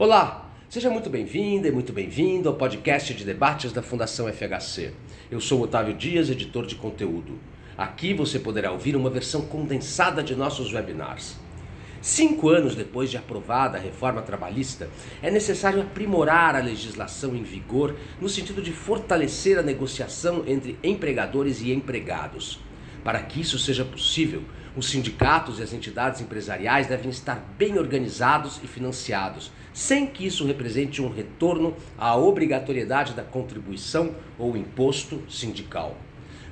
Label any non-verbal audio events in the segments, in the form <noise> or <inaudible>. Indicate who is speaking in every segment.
Speaker 1: Olá, seja muito bem-vinda e muito bem-vindo ao podcast de debates da Fundação FHC. Eu sou Otávio Dias, editor de conteúdo. Aqui você poderá ouvir uma versão condensada de nossos webinars. Cinco anos depois de aprovada a reforma trabalhista, é necessário aprimorar a legislação em vigor no sentido de fortalecer a negociação entre empregadores e empregados. Para que isso seja possível, os sindicatos e as entidades empresariais devem estar bem organizados e financiados, sem que isso represente um retorno à obrigatoriedade da contribuição ou imposto sindical.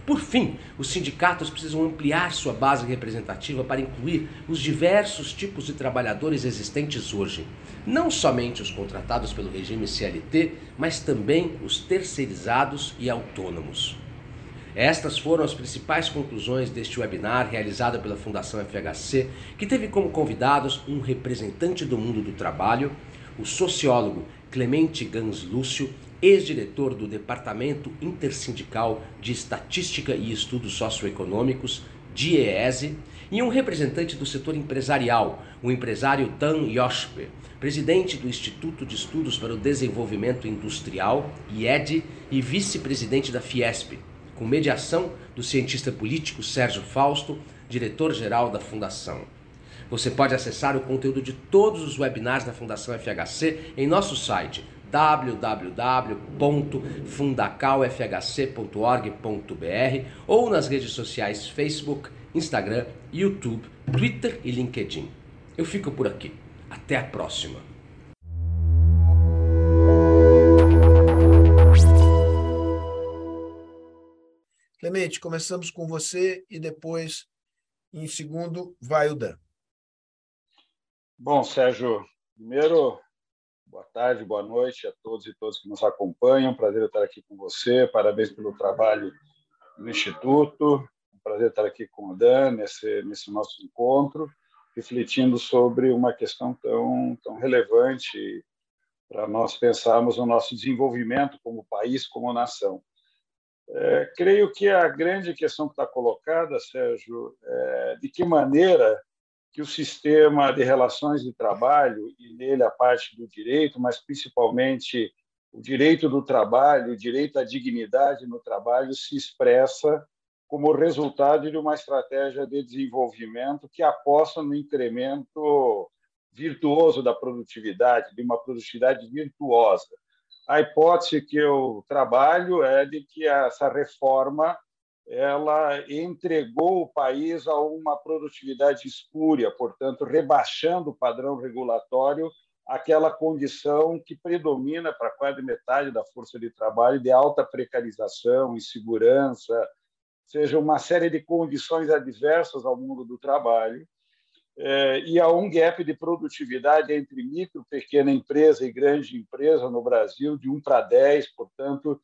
Speaker 1: Por fim, os sindicatos precisam ampliar sua base representativa para incluir os diversos tipos de trabalhadores existentes hoje, não somente os contratados pelo regime CLT, mas também os terceirizados e autônomos. Estas foram as principais conclusões deste webinar realizado pela Fundação FHC, que teve como convidados um representante do mundo do trabalho, o sociólogo Clemente Gans Lúcio, ex-diretor do Departamento Intersindical de Estatística e Estudos Socioeconômicos, DIEESE, e um representante do setor empresarial, o empresário Dan Yoshpe, presidente do Instituto de Estudos para o Desenvolvimento Industrial, IED, e vice-presidente da Fiesp, com mediação do cientista político Sérgio Fausto, diretor-geral da Fundação. Você pode acessar o conteúdo de todos os webinars da Fundação FHC em nosso site www.fundacalfhc.org.br ou nas redes sociais Facebook, Instagram, YouTube, Twitter e LinkedIn. Eu fico por aqui. Até a próxima!
Speaker 2: Clemente, começamos com você e depois, em segundo, vai o Dan.
Speaker 3: Bom, Sérgio, primeiro, boa tarde, boa noite a todos e todas que nos acompanham. Prazer estar aqui com você. Parabéns pelo trabalho no Instituto. Prazer estar aqui com o Dan nesse, nesse nosso encontro, refletindo sobre uma questão tão, tão relevante para nós pensarmos no nosso desenvolvimento como país, como nação. É, creio que a grande questão que está colocada, Sérgio, é de que maneira que o sistema de relações de trabalho, e nele a parte do direito, mas principalmente o direito do trabalho, o direito à dignidade no trabalho, se expressa como resultado de uma estratégia de desenvolvimento que aposta no incremento virtuoso da produtividade, de uma produtividade virtuosa. A hipótese que eu trabalho é de que essa reforma ela entregou o país a uma produtividade espúria, portanto, rebaixando o padrão regulatório aquela condição que predomina para quase metade da força de trabalho de alta precarização, insegurança, seja uma série de condições adversas ao mundo do trabalho é, e há um gap de produtividade entre micro, pequena empresa e grande empresa no Brasil de 1 para 10, portanto,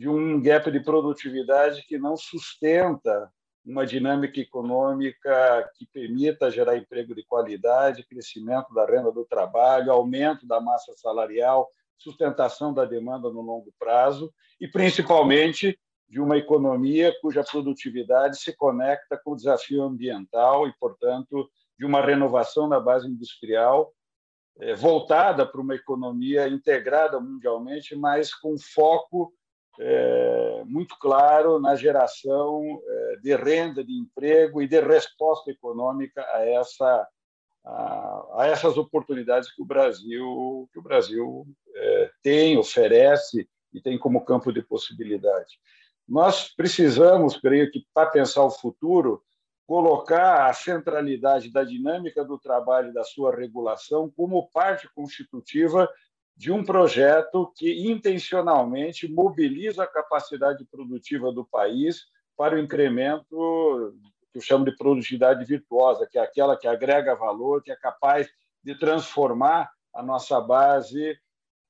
Speaker 3: de um gap de produtividade que não sustenta uma dinâmica econômica que permita gerar emprego de qualidade, crescimento da renda do trabalho, aumento da massa salarial, sustentação da demanda no longo prazo e, principalmente, de uma economia cuja produtividade se conecta com o desafio ambiental e, portanto, de uma renovação na base industrial é, voltada para uma economia integrada mundialmente, mas com foco é, muito claro na geração é, de renda, de emprego e de resposta econômica a essa a, a essas oportunidades que o Brasil que o Brasil é, tem, oferece e tem como campo de possibilidade. Nós precisamos, creio que, para pensar o futuro, colocar a centralidade da dinâmica do trabalho e da sua regulação como parte constitutiva de um projeto que intencionalmente mobiliza a capacidade produtiva do país para o incremento que eu chamo de produtividade virtuosa, que é aquela que agrega valor, que é capaz de transformar a nossa base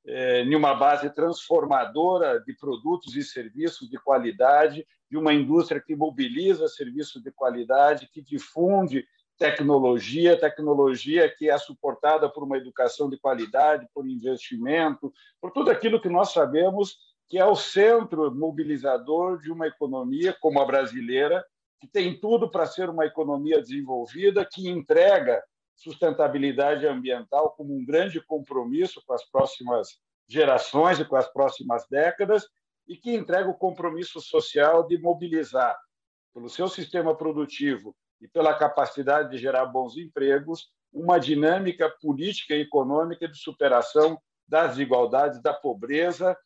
Speaker 3: é, em uma base transformadora de produtos e serviços de qualidade, de uma indústria que mobiliza serviços de qualidade, que difunde tecnologia, tecnologia que é suportada por uma educação de qualidade, por investimento, por tudo aquilo que nós sabemos que é o centro mobilizador de uma economia como a brasileira, que tem tudo para ser uma economia desenvolvida, que entrega sustentabilidade ambiental como um grande compromisso com as próximas gerações e com as próximas décadas, e que entrega o compromisso social de mobilizar, pelo seu sistema produtivo e pela capacidade de gerar bons empregos, uma dinâmica política e econômica de superação das desigualdades, da pobreza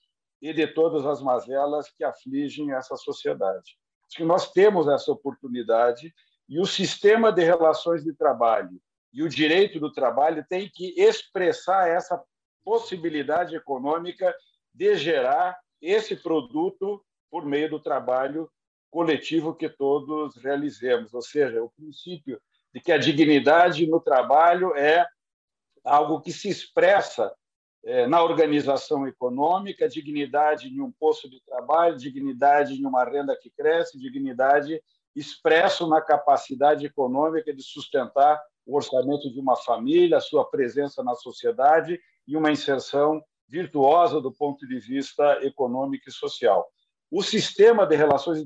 Speaker 3: e de todas as mazelas que afligem essa sociedade. Acho que nós temos essa oportunidade e o sistema de relações de trabalho e o direito do trabalho tem que expressar essa possibilidade econômica de gerar esse produto por meio do trabalho coletivo que todos realizemos, ou seja, o princípio de que a dignidade no trabalho é algo que se expressa é, na organização econômica, dignidade em um posto de trabalho, dignidade em uma renda que cresce, dignidade expresso na capacidade econômica de sustentar o orçamento de uma família, a sua presença na sociedade e uma inserção virtuosa do ponto de vista econômico e social. O sistema de relações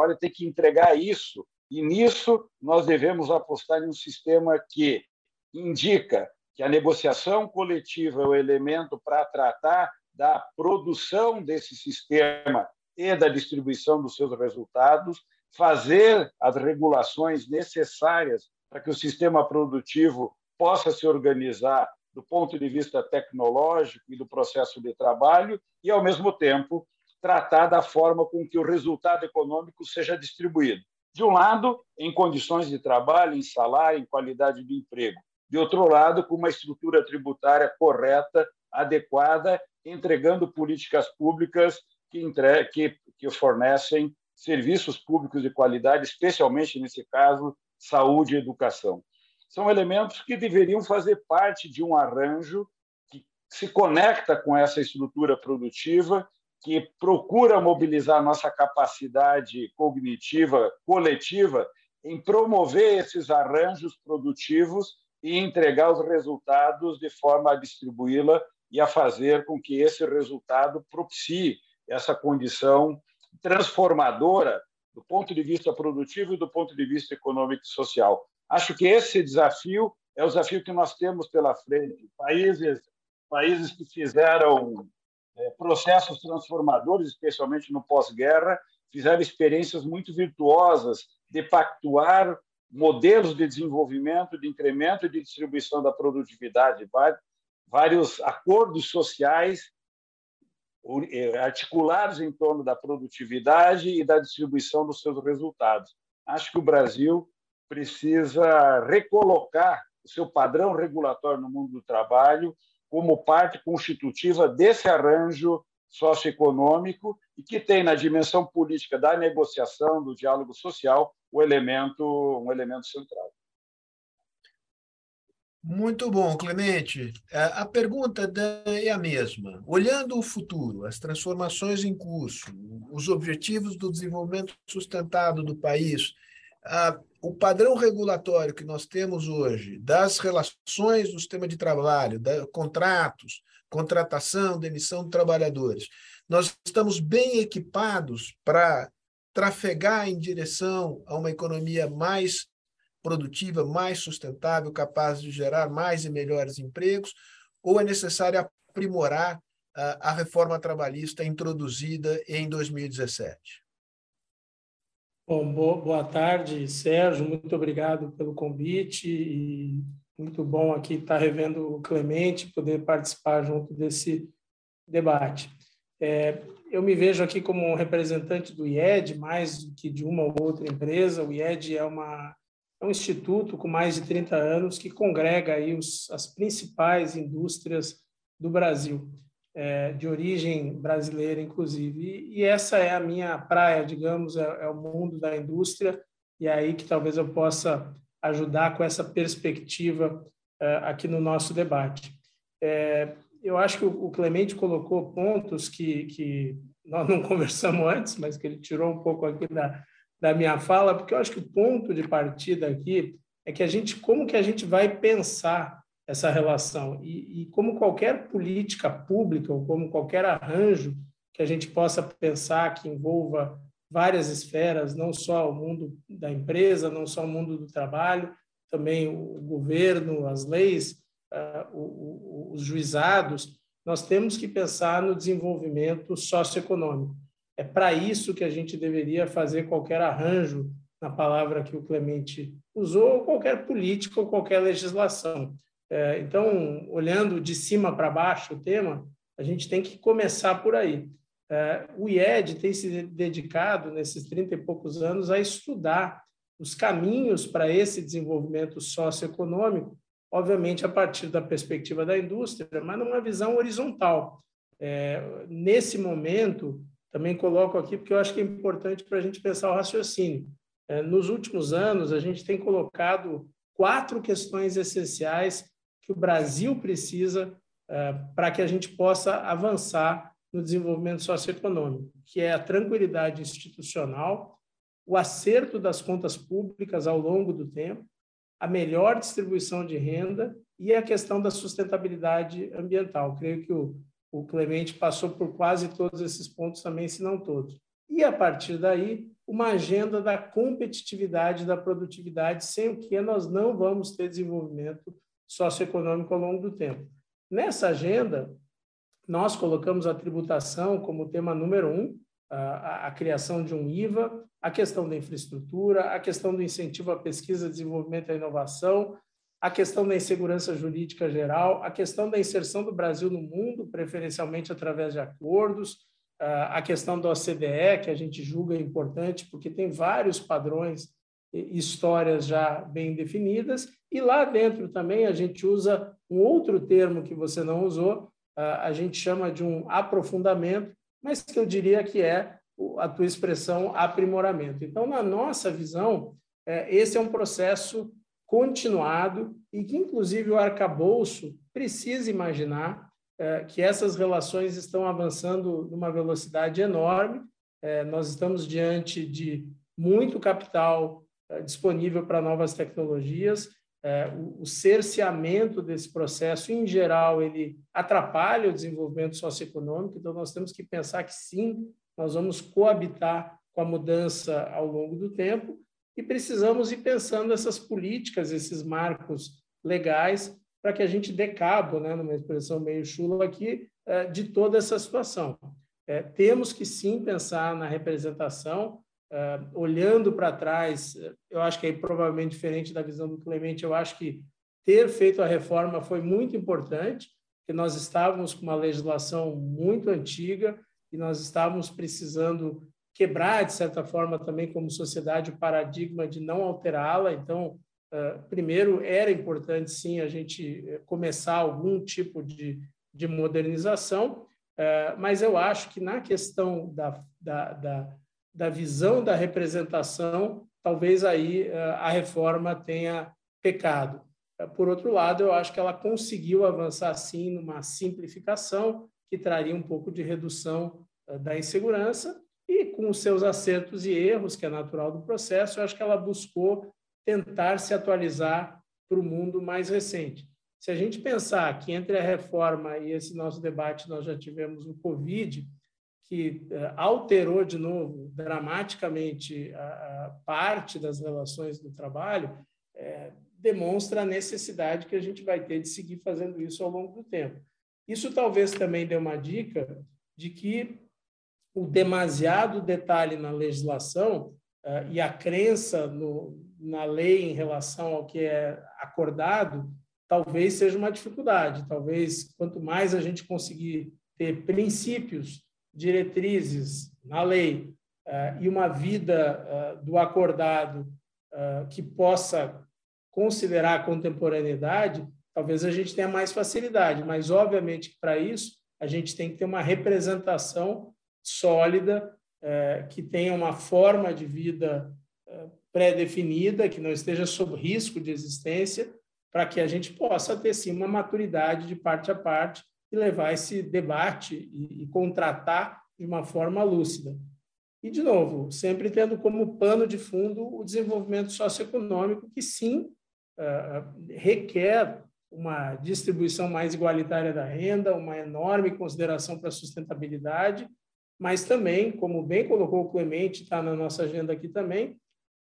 Speaker 3: trabalho tem que entregar isso, e nisso nós devemos apostar em um sistema que indica que a negociação coletiva é o elemento para tratar da produção desse sistema e da distribuição dos seus resultados, fazer as regulações necessárias para que o sistema produtivo possa se organizar do ponto de vista tecnológico e do processo de trabalho e, ao mesmo tempo, tratar da forma com que o resultado econômico seja distribuído. De um lado, em condições de trabalho, em salário, em qualidade de emprego. De outro lado, com uma estrutura tributária correta, adequada, entregando políticas públicas que, entre... que, que fornecem serviços públicos de qualidade, especialmente nesse caso, saúde e educação são elementos que deveriam fazer parte de um arranjo que se conecta com essa estrutura produtiva, que procura mobilizar nossa capacidade cognitiva coletiva em promover esses arranjos produtivos e entregar os resultados de forma a distribuí-la e a fazer com que esse resultado propicie essa condição transformadora do ponto de vista produtivo e do ponto de vista econômico e social. Acho que esse desafio é o desafio que nós temos pela frente. Países, países que fizeram processos transformadores, especialmente no pós-guerra, fizeram experiências muito virtuosas de pactuar modelos de desenvolvimento, de incremento e de distribuição da produtividade, vários acordos sociais é, articulados em torno da produtividade e da distribuição dos seus resultados. Acho que o Brasil precisa recolocar o seu padrão regulatório no mundo do trabalho como parte constitutiva desse arranjo socioeconômico e que tem na dimensão política da negociação, do diálogo social, o elemento, um elemento central.
Speaker 2: Muito bom, Clemente. É, a pergunta é a mesma. Olhando o futuro, as transformações em curso, os objetivos do desenvolvimento sustentado do país, o padrão regulatório que nós temos hoje das relações do sistema de trabalho, da, contratos, contratação, demissão de trabalhadores, nós estamos bem equipados para trafegar em direção a uma economia mais produtiva, mais sustentável, capaz de gerar mais e melhores empregos, ou é necessário aprimorar a, a reforma trabalhista introduzida em 2017?
Speaker 4: Bom, boa tarde, Sérgio. Muito obrigado pelo convite e muito bom aqui estar revendo o Clemente, poder participar junto desse debate. É, eu me vejo aqui como um representante do IED, mais do que de uma ou outra empresa. O IED é, uma, é um instituto com mais de 30 anos que congrega aí os, as principais indústrias do Brasil é, de origem brasileira, inclusive. E, e, essa é a minha praia, digamos, é, é, o mundo da indústria, e é aí que talvez eu possa ajudar com essa perspectiva é, aqui no nosso debate. É, eu acho que o, o Clemente colocou pontos que, que nós não <laughs> conversamos antes, mas que ele tirou um pouco aqui da, da minha fala, porque eu acho que o ponto de partida aqui é que a gente, como que a gente vai pensar essa relação. E, e, como qualquer política pública, ou como qualquer arranjo que a gente possa pensar que envolva várias esferas, não só o mundo da empresa, não só o mundo do trabalho, também o governo, as leis, os juizados, nós temos que pensar no desenvolvimento socioeconômico. É para isso que a gente deveria fazer qualquer arranjo, na palavra que o Clemente usou, ou qualquer política ou qualquer legislação. É, então, olhando de cima para baixo o tema, a gente tem que começar por aí. É, o IED tem se dedicado, nesses 30 e poucos anos, a estudar os caminhos para esse desenvolvimento socioeconômico, obviamente a partir da perspectiva da indústria, mas numa visão horizontal. É, nesse momento, também coloco aqui porque eu acho que é importante para a gente pensar o raciocínio. Nos últimos anos, a gente tem colocado quatro questões essenciais que o Brasil precisa é, para que a gente possa avançar no desenvolvimento socioeconômico, que é a tranquilidade institucional, o acerto das contas públicas ao longo do tempo, a melhor distribuição de renda e a questão da sustentabilidade ambiental. Creio que o, o Clemente passou por quase todos esses pontos também, se não todos. E, a partir daí, uma agenda da competitividade, da produtividade, sem o que nós não vamos ter desenvolvimento socioeconômico ao longo do tempo. Nessa agenda, nós colocamos a tributação como tema número um, a, a, criação de um IVA, a questão da infraestrutura, a questão do incentivo à pesquisa, desenvolvimento e inovação, a questão da insegurança jurídica geral, a questão da inserção do Brasil no mundo, preferencialmente através de acordos, a questão da OCDE, que a gente julga importante, porque tem vários padrões histórias já bem definidas, e lá dentro também a gente usa um outro termo que você não usou, a gente chama de um aprofundamento, mas que eu diria que é a tua expressão aprimoramento. Então, na nossa visão, é, esse é um processo continuado e que, inclusive, o arcabouço precisa imaginar é, que essas relações estão avançando numa velocidade enorme. É, nós estamos diante de muito capital disponível para novas tecnologias. O cerceamento desse processo, em geral, ele atrapalha o desenvolvimento socioeconômico, então nós temos que pensar que sim, nós vamos coabitar com a mudança ao longo do tempo e precisamos ir pensando essas políticas, esses marcos legais, para que a gente dê cabo, né, numa expressão meio chula aqui, é, de toda essa situação. É, temos que sim pensar na representação, é, olhando para trás, eu acho que é provavelmente diferente da visão do Clemente, eu acho que ter feito a reforma foi muito importante, porque nós estávamos com uma legislação muito antiga, e nós estávamos precisando quebrar, de certa forma, também como sociedade, o paradigma de não alterá-la. Então, primeiro, era importante, sim, a gente eh, começar algum tipo de, de modernização, mas eu acho que na questão da, da, da, da visão da representação, talvez aí a reforma tenha pecado. Por outro lado, eu acho que ela conseguiu avançar, sim, numa simplificação, que traria um pouco de redução eh, da insegurança e com os seus acertos e erros, que é natural do processo, eu acho que ela buscou tentar se atualizar para o mundo mais recente. Se a gente pensar que entre a reforma e esse nosso debate nós já tivemos o Covid, que eh, alterou de novo dramaticamente a, a parte das relações do trabalho, é, demonstra a necessidade que a gente vai ter de seguir fazendo isso ao longo do tempo. Isso talvez também dê uma dica de que o demasiado detalhe na legislação uh, e a crença no, na lei em relação ao que é acordado talvez seja uma dificuldade. Talvez quanto mais a gente conseguir ter princípios, diretrizes na lei uh, e uma vida uh, do acordado que possa considerar a contemporaneidade, talvez a gente tenha mais facilidade, mas obviamente para isso a gente tem que ter uma representação sólida, que tenha uma forma de vida pré-definida, que não esteja sob risco de existência, para que a gente possa ter sim uma maturidade de parte a parte e levar esse debate e, e contratar de uma forma lúcida. E, de novo, sempre tendo como pano de fundo o desenvolvimento socioeconômico, que sim uh, requer uma distribuição mais igualitária da renda, uma enorme consideração para a sustentabilidade, mas também, como bem colocou o Clemente, está na nossa agenda aqui também,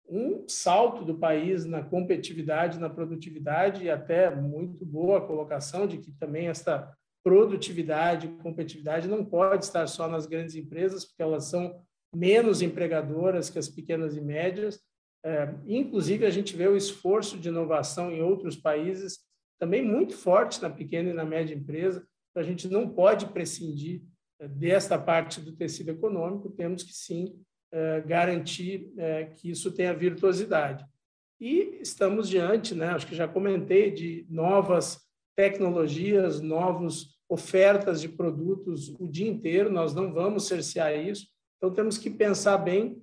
Speaker 4: um salto do país na competitividade, na produtividade e até muito boa colocação de que também esta produtividade, competitividade não pode estar só nas grandes empresas, porque elas são menos empregadoras que as pequenas e médias. É, inclusive, a gente vê o esforço de inovação em outros países também muito forte na pequena e na média empresa. A gente não pode prescindir é, desta parte do tecido econômico, temos que sim é, garantir é, que isso tenha virtuosidade. E estamos diante, né, acho que já comentei, de novas tecnologias, novas ofertas de produtos o dia inteiro, nós não vamos cercear isso, então temos que pensar bem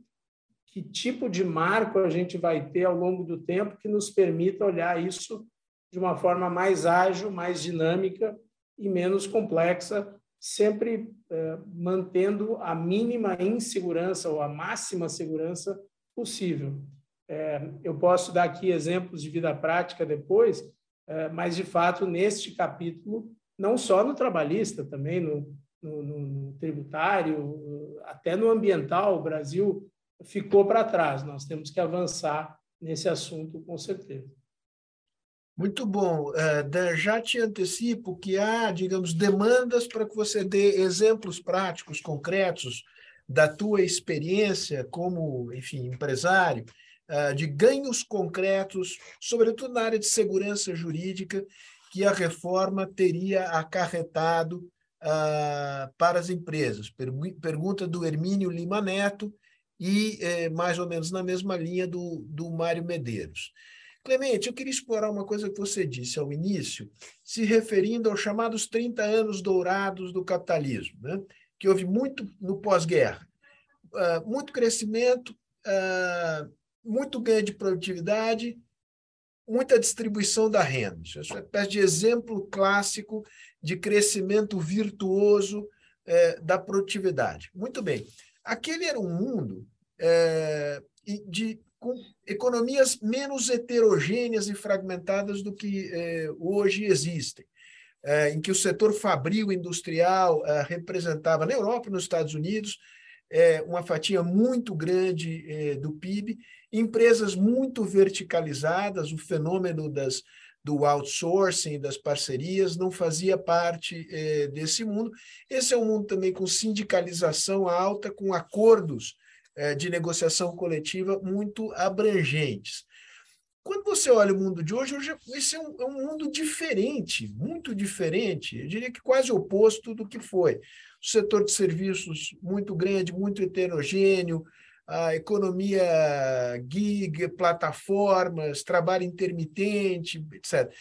Speaker 4: que tipo de marco a gente vai ter ao longo do tempo que nos permita olhar isso de uma forma mais ágil, mais dinâmica e menos complexa, sempre eh, mantendo a mínima insegurança ou a máxima segurança possível. Eh, eu posso dar aqui exemplos de vida prática depois, eh, mas, de fato, neste capítulo, não só no trabalhista, também no, no, no tributário, até no ambiental, o Brasil ficou para trás. Nós temos que avançar nesse assunto, com certeza.
Speaker 2: Muito bom. Uh, já te antecipo que há, digamos, demandas para que você dê exemplos práticos, concretos, da tua experiência como, enfim, empresário, uh, de ganhos concretos, sobretudo na área de segurança jurídica, que a reforma teria acarretado uh, para as empresas. Pergunta do Hermínio Lima Neto e, eh, mais ou menos na mesma linha do, do Mário Medeiros. Clemente, eu queria explorar uma coisa que você disse ao início, se referindo aos chamados 30 anos dourados do capitalismo, né? que houve muito no pós-guerra. Uh, muito crescimento, uh, muito ganho de produtividade, muita distribuição da renda. Isso é uma espécie de exemplo clássico de crescimento virtuoso eh, da produtividade. Muito bem. Aquele era um mundo eh, de com economias menos heterogêneas e fragmentadas do que eh, hoje existem, eh, em que o setor fabril industrial eh, representava na Europa e nos Estados Unidos eh, uma fatia muito grande eh, do PIB, empresas muito verticalizadas, o fenômeno das, do outsourcing, das parcerias, não fazia parte eh, desse mundo. Esse é um mundo também com sindicalização alta, com acordos é, de negociação coletiva muito abrangentes. Quando você olha o mundo de hoje, hoje esse é um, é um mundo diferente, muito diferente, eu diria que quase oposto do que foi. Setor de serviços muito grande, muito heterogêneo, a economia gig, plataformas, trabalho intermitente, etc.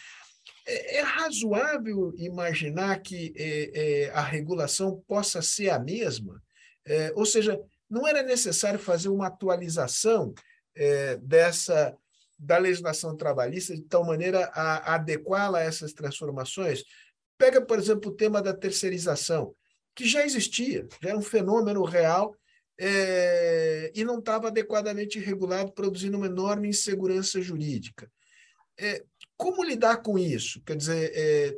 Speaker 2: É, é razoável imaginar que é, é, a regulação possa ser a mesma? É, ou seja, não era necessário fazer uma atualização é, dessa da legislação trabalhista de tal maneira a adequá-la a essas transformações? Pega, por exemplo, o tema da terceirização, que já existia, já era um fenômeno real é, e não estava adequadamente regulado, produzindo uma enorme insegurança jurídica. É, como lidar com isso? Quer dizer, é,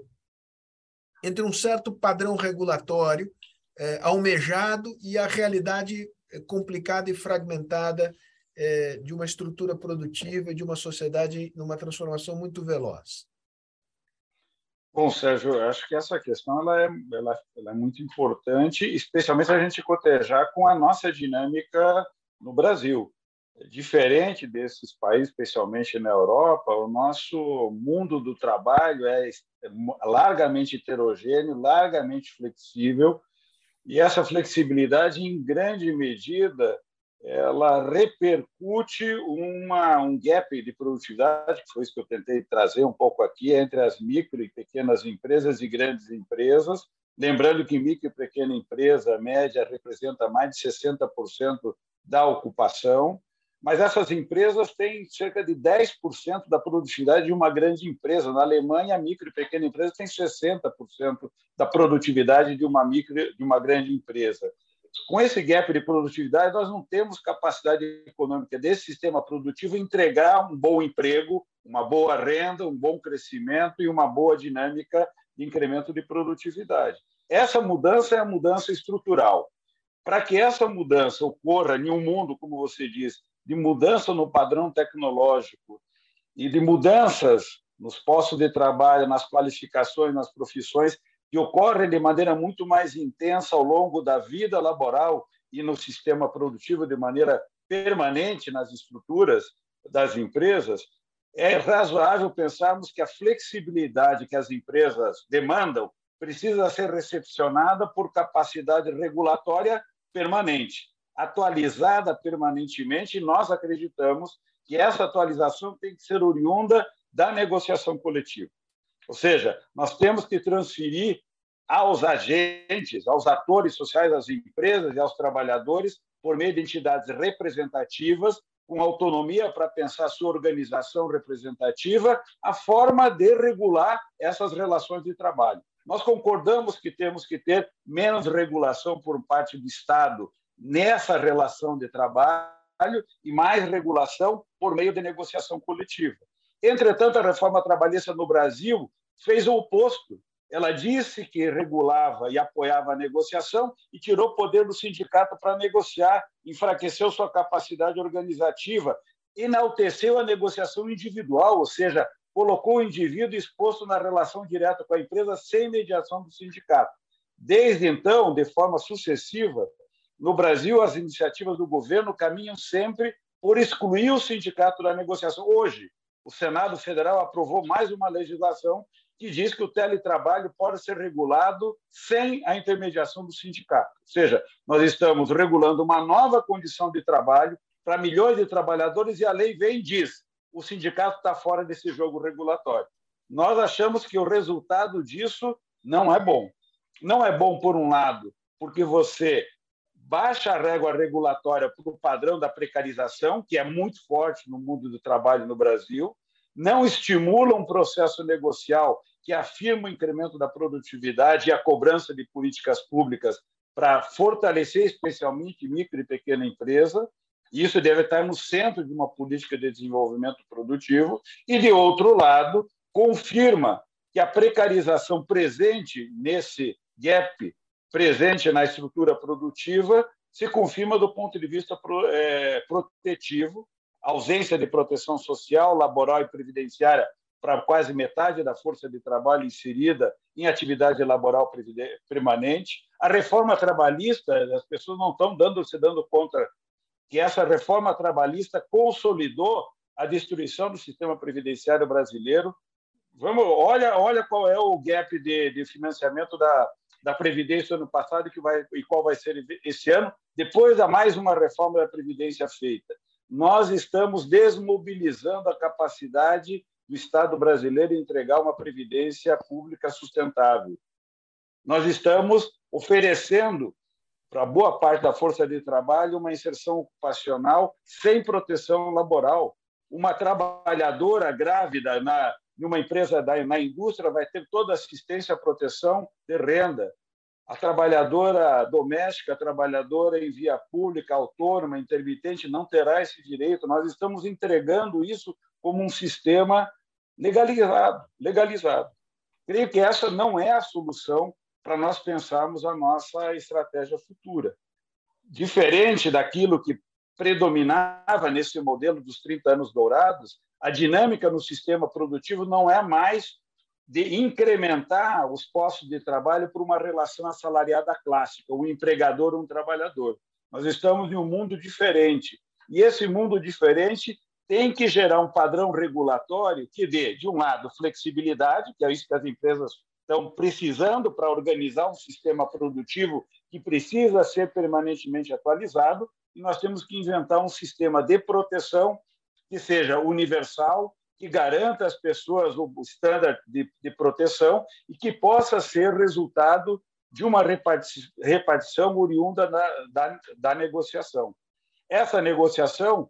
Speaker 2: entre um certo padrão regulatório é, almejado e a realidade complicada e fragmentada é, de uma estrutura produtiva e de uma sociedade numa transformação muito veloz.
Speaker 3: Bom, Sérgio, eu acho que essa questão ela é, ela, ela é muito importante, especialmente a gente cotejar com a nossa dinâmica no Brasil. Diferente desses países, especialmente na Europa, o nosso mundo do trabalho é, é largamente heterogêneo, largamente flexível, e essa flexibilidade, em grande medida, ela repercute uma, um gap de produtividade, que foi isso que eu tentei trazer um pouco aqui, entre as micro e pequenas empresas e grandes empresas. Lembrando que micro e pequena empresa média representa mais de 60% da ocupação, mas essas empresas têm cerca de 10% da produtividade de uma grande empresa. Na Alemanha, a micro e pequena empresa tem 60% da produtividade de uma micro de uma grande empresa. Com esse gap de produtividade, nós não temos capacidade econômica desse sistema produtivo entregar um bom emprego, uma boa renda, um bom crescimento e uma boa dinâmica de incremento de produtividade. Essa mudança é a mudança estrutural. Para que essa mudança ocorra em um mundo, como você diz, de mudança no padrão tecnológico e de mudanças nos postos de trabalho, nas qualificações, nas profissões, que ocorrem de maneira muito mais intensa ao longo da vida laboral e no sistema produtivo de maneira permanente nas estruturas das empresas, é razoável pensarmos que a flexibilidade que as empresas demandam precisa ser recepcionada por capacidade regulatória permanente, atualizada permanentemente, e nós acreditamos que essa atualização tem que ser oriunda da negociação coletiva. Ou seja, nós temos que transferir aos agentes, aos atores sociais, às empresas e aos trabalhadores, por meio de entidades representativas, com autonomia para pensar sua organização representativa, a forma de regular essas relações de trabalho. Nós concordamos que temos que ter menos regulação por parte do Estado nessa relação de trabalho e mais regulação por meio de negociação coletiva. Entretanto, a reforma trabalhista no Brasil fez o oposto. Ela disse que regulava e apoiava a negociação e tirou poder do sindicato para negociar, enfraqueceu sua capacidade organizativa, enalteceu a negociação individual, ou seja, colocou o indivíduo exposto na relação direta com a empresa sem mediação do sindicato. Desde então, de forma sucessiva, no Brasil, as iniciativas do governo caminham sempre por excluir o sindicato da negociação. Hoje, o Senado Federal aprovou mais uma legislação que diz que o teletrabalho pode ser regulado sem a intermediação do sindicato. Ou seja, nós estamos regulando uma nova condição de trabalho para milhões de trabalhadores e a lei vem e diz: o sindicato está fora desse jogo regulatório. Nós achamos que o resultado disso não é bom. Não é bom, por um lado, porque você baixa a régua regulatória para o padrão da precarização, que é muito forte no mundo do trabalho no Brasil, não estimula um processo negocial que afirma o incremento da produtividade e a cobrança de políticas públicas para fortalecer especialmente micro e pequena empresa, isso deve estar no centro de uma política de desenvolvimento produtivo. E, de outro lado, confirma que a precarização presente nesse gap, presente na estrutura produtiva, se confirma do ponto de vista é, protetivo, ausência de proteção social, laboral e previdenciária para quase metade da força de trabalho inserida em atividade laboral permanente. A reforma trabalhista, as pessoas não estão dando, se dando conta que essa reforma trabalhista consolidou a destruição do sistema previdenciário brasileiro. Vamos, olha, olha qual é o gap de, de financiamento da, da previdência ano passado e que vai e qual vai ser esse ano, depois da mais uma reforma da previdência feita. Nós estamos desmobilizando a capacidade do Estado brasileiro entregar uma previdência pública sustentável. Nós estamos oferecendo para boa parte da força de trabalho uma inserção ocupacional sem proteção laboral. Uma trabalhadora grávida na numa empresa da na indústria vai ter toda assistência, proteção de renda. A trabalhadora doméstica, a trabalhadora em via pública, autônoma, intermitente, não terá esse direito. Nós estamos entregando isso como um sistema legalizado, legalizado. Creio que essa não é a solução para nós pensarmos a nossa estratégia futura. Diferente daquilo que predominava nesse modelo dos 30 anos dourados, a dinâmica no sistema produtivo não é mais de incrementar os postos de trabalho por uma relação assalariada clássica, um empregador, um trabalhador. Nós estamos em um mundo diferente. E esse mundo diferente tem que gerar um padrão regulatório que dê, de um lado, flexibilidade, que é isso que as empresas estão precisando para organizar um sistema produtivo que precisa ser permanentemente atualizado, e nós temos que inventar um sistema de proteção que seja universal, que garanta às pessoas o standard de, de proteção e que possa ser resultado de uma repartição oriunda da, da, da negociação. Essa negociação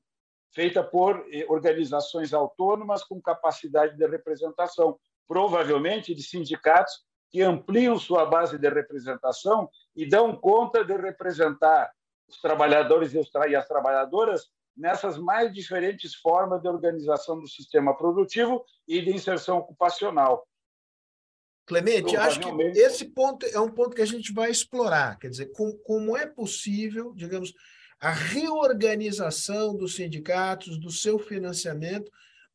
Speaker 3: feita por eh, organizações autônomas com capacidade de representação, provavelmente de sindicatos que ampliam sua base de representação e dão conta de representar os trabalhadores e as trabalhadoras nessas mais diferentes formas de organização do sistema produtivo e de inserção ocupacional.
Speaker 2: Clemente, acho que esse ponto é um ponto que a gente vai explorar. Quer dizer, como, como é possível, digamos, a reorganização dos sindicatos, do seu financiamento,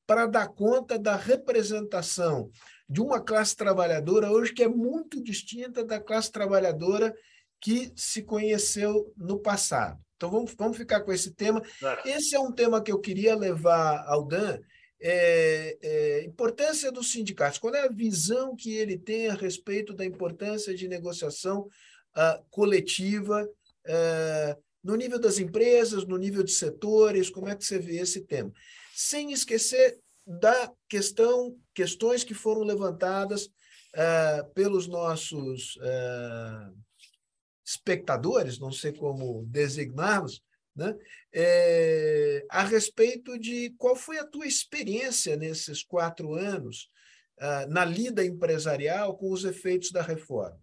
Speaker 2: para dar conta da representação de uma classe trabalhadora hoje que é muito distinta da classe trabalhadora que se conheceu no passado. Então, vamos, vamos ficar com esse tema. Esse é um tema que eu queria levar ao Dan, é, é, importância dos sindicatos. Qual é a visão que ele tem a respeito da importância de negociação uh, coletiva uh, no nível das empresas, no nível de setores? Como é que você vê esse tema? Sem esquecer da questão, questões que foram levantadas uh, pelos nossos espectadores, não sei como designá-los, né? É, a respeito de qual foi a tua experiência nesses quatro anos uh, na lida empresarial com os efeitos da reforma.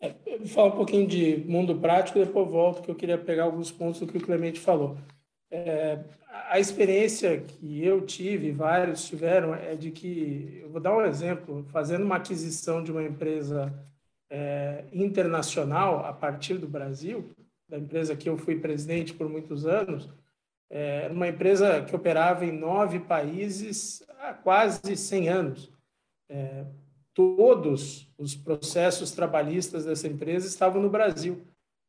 Speaker 4: É, eu falar um pouquinho de mundo prático, depois volto, que eu queria pegar alguns pontos do que o Clemente falou. É, a experiência que eu tive, vários tiveram, é de que, eu vou dar um exemplo, fazendo uma aquisição de uma empresa é, internacional a partir do Brasil, da empresa que eu fui presidente por muitos anos, é, uma empresa que operava em nove países há quase 100 anos. É, todos os processos trabalhistas dessa empresa estavam no Brasil,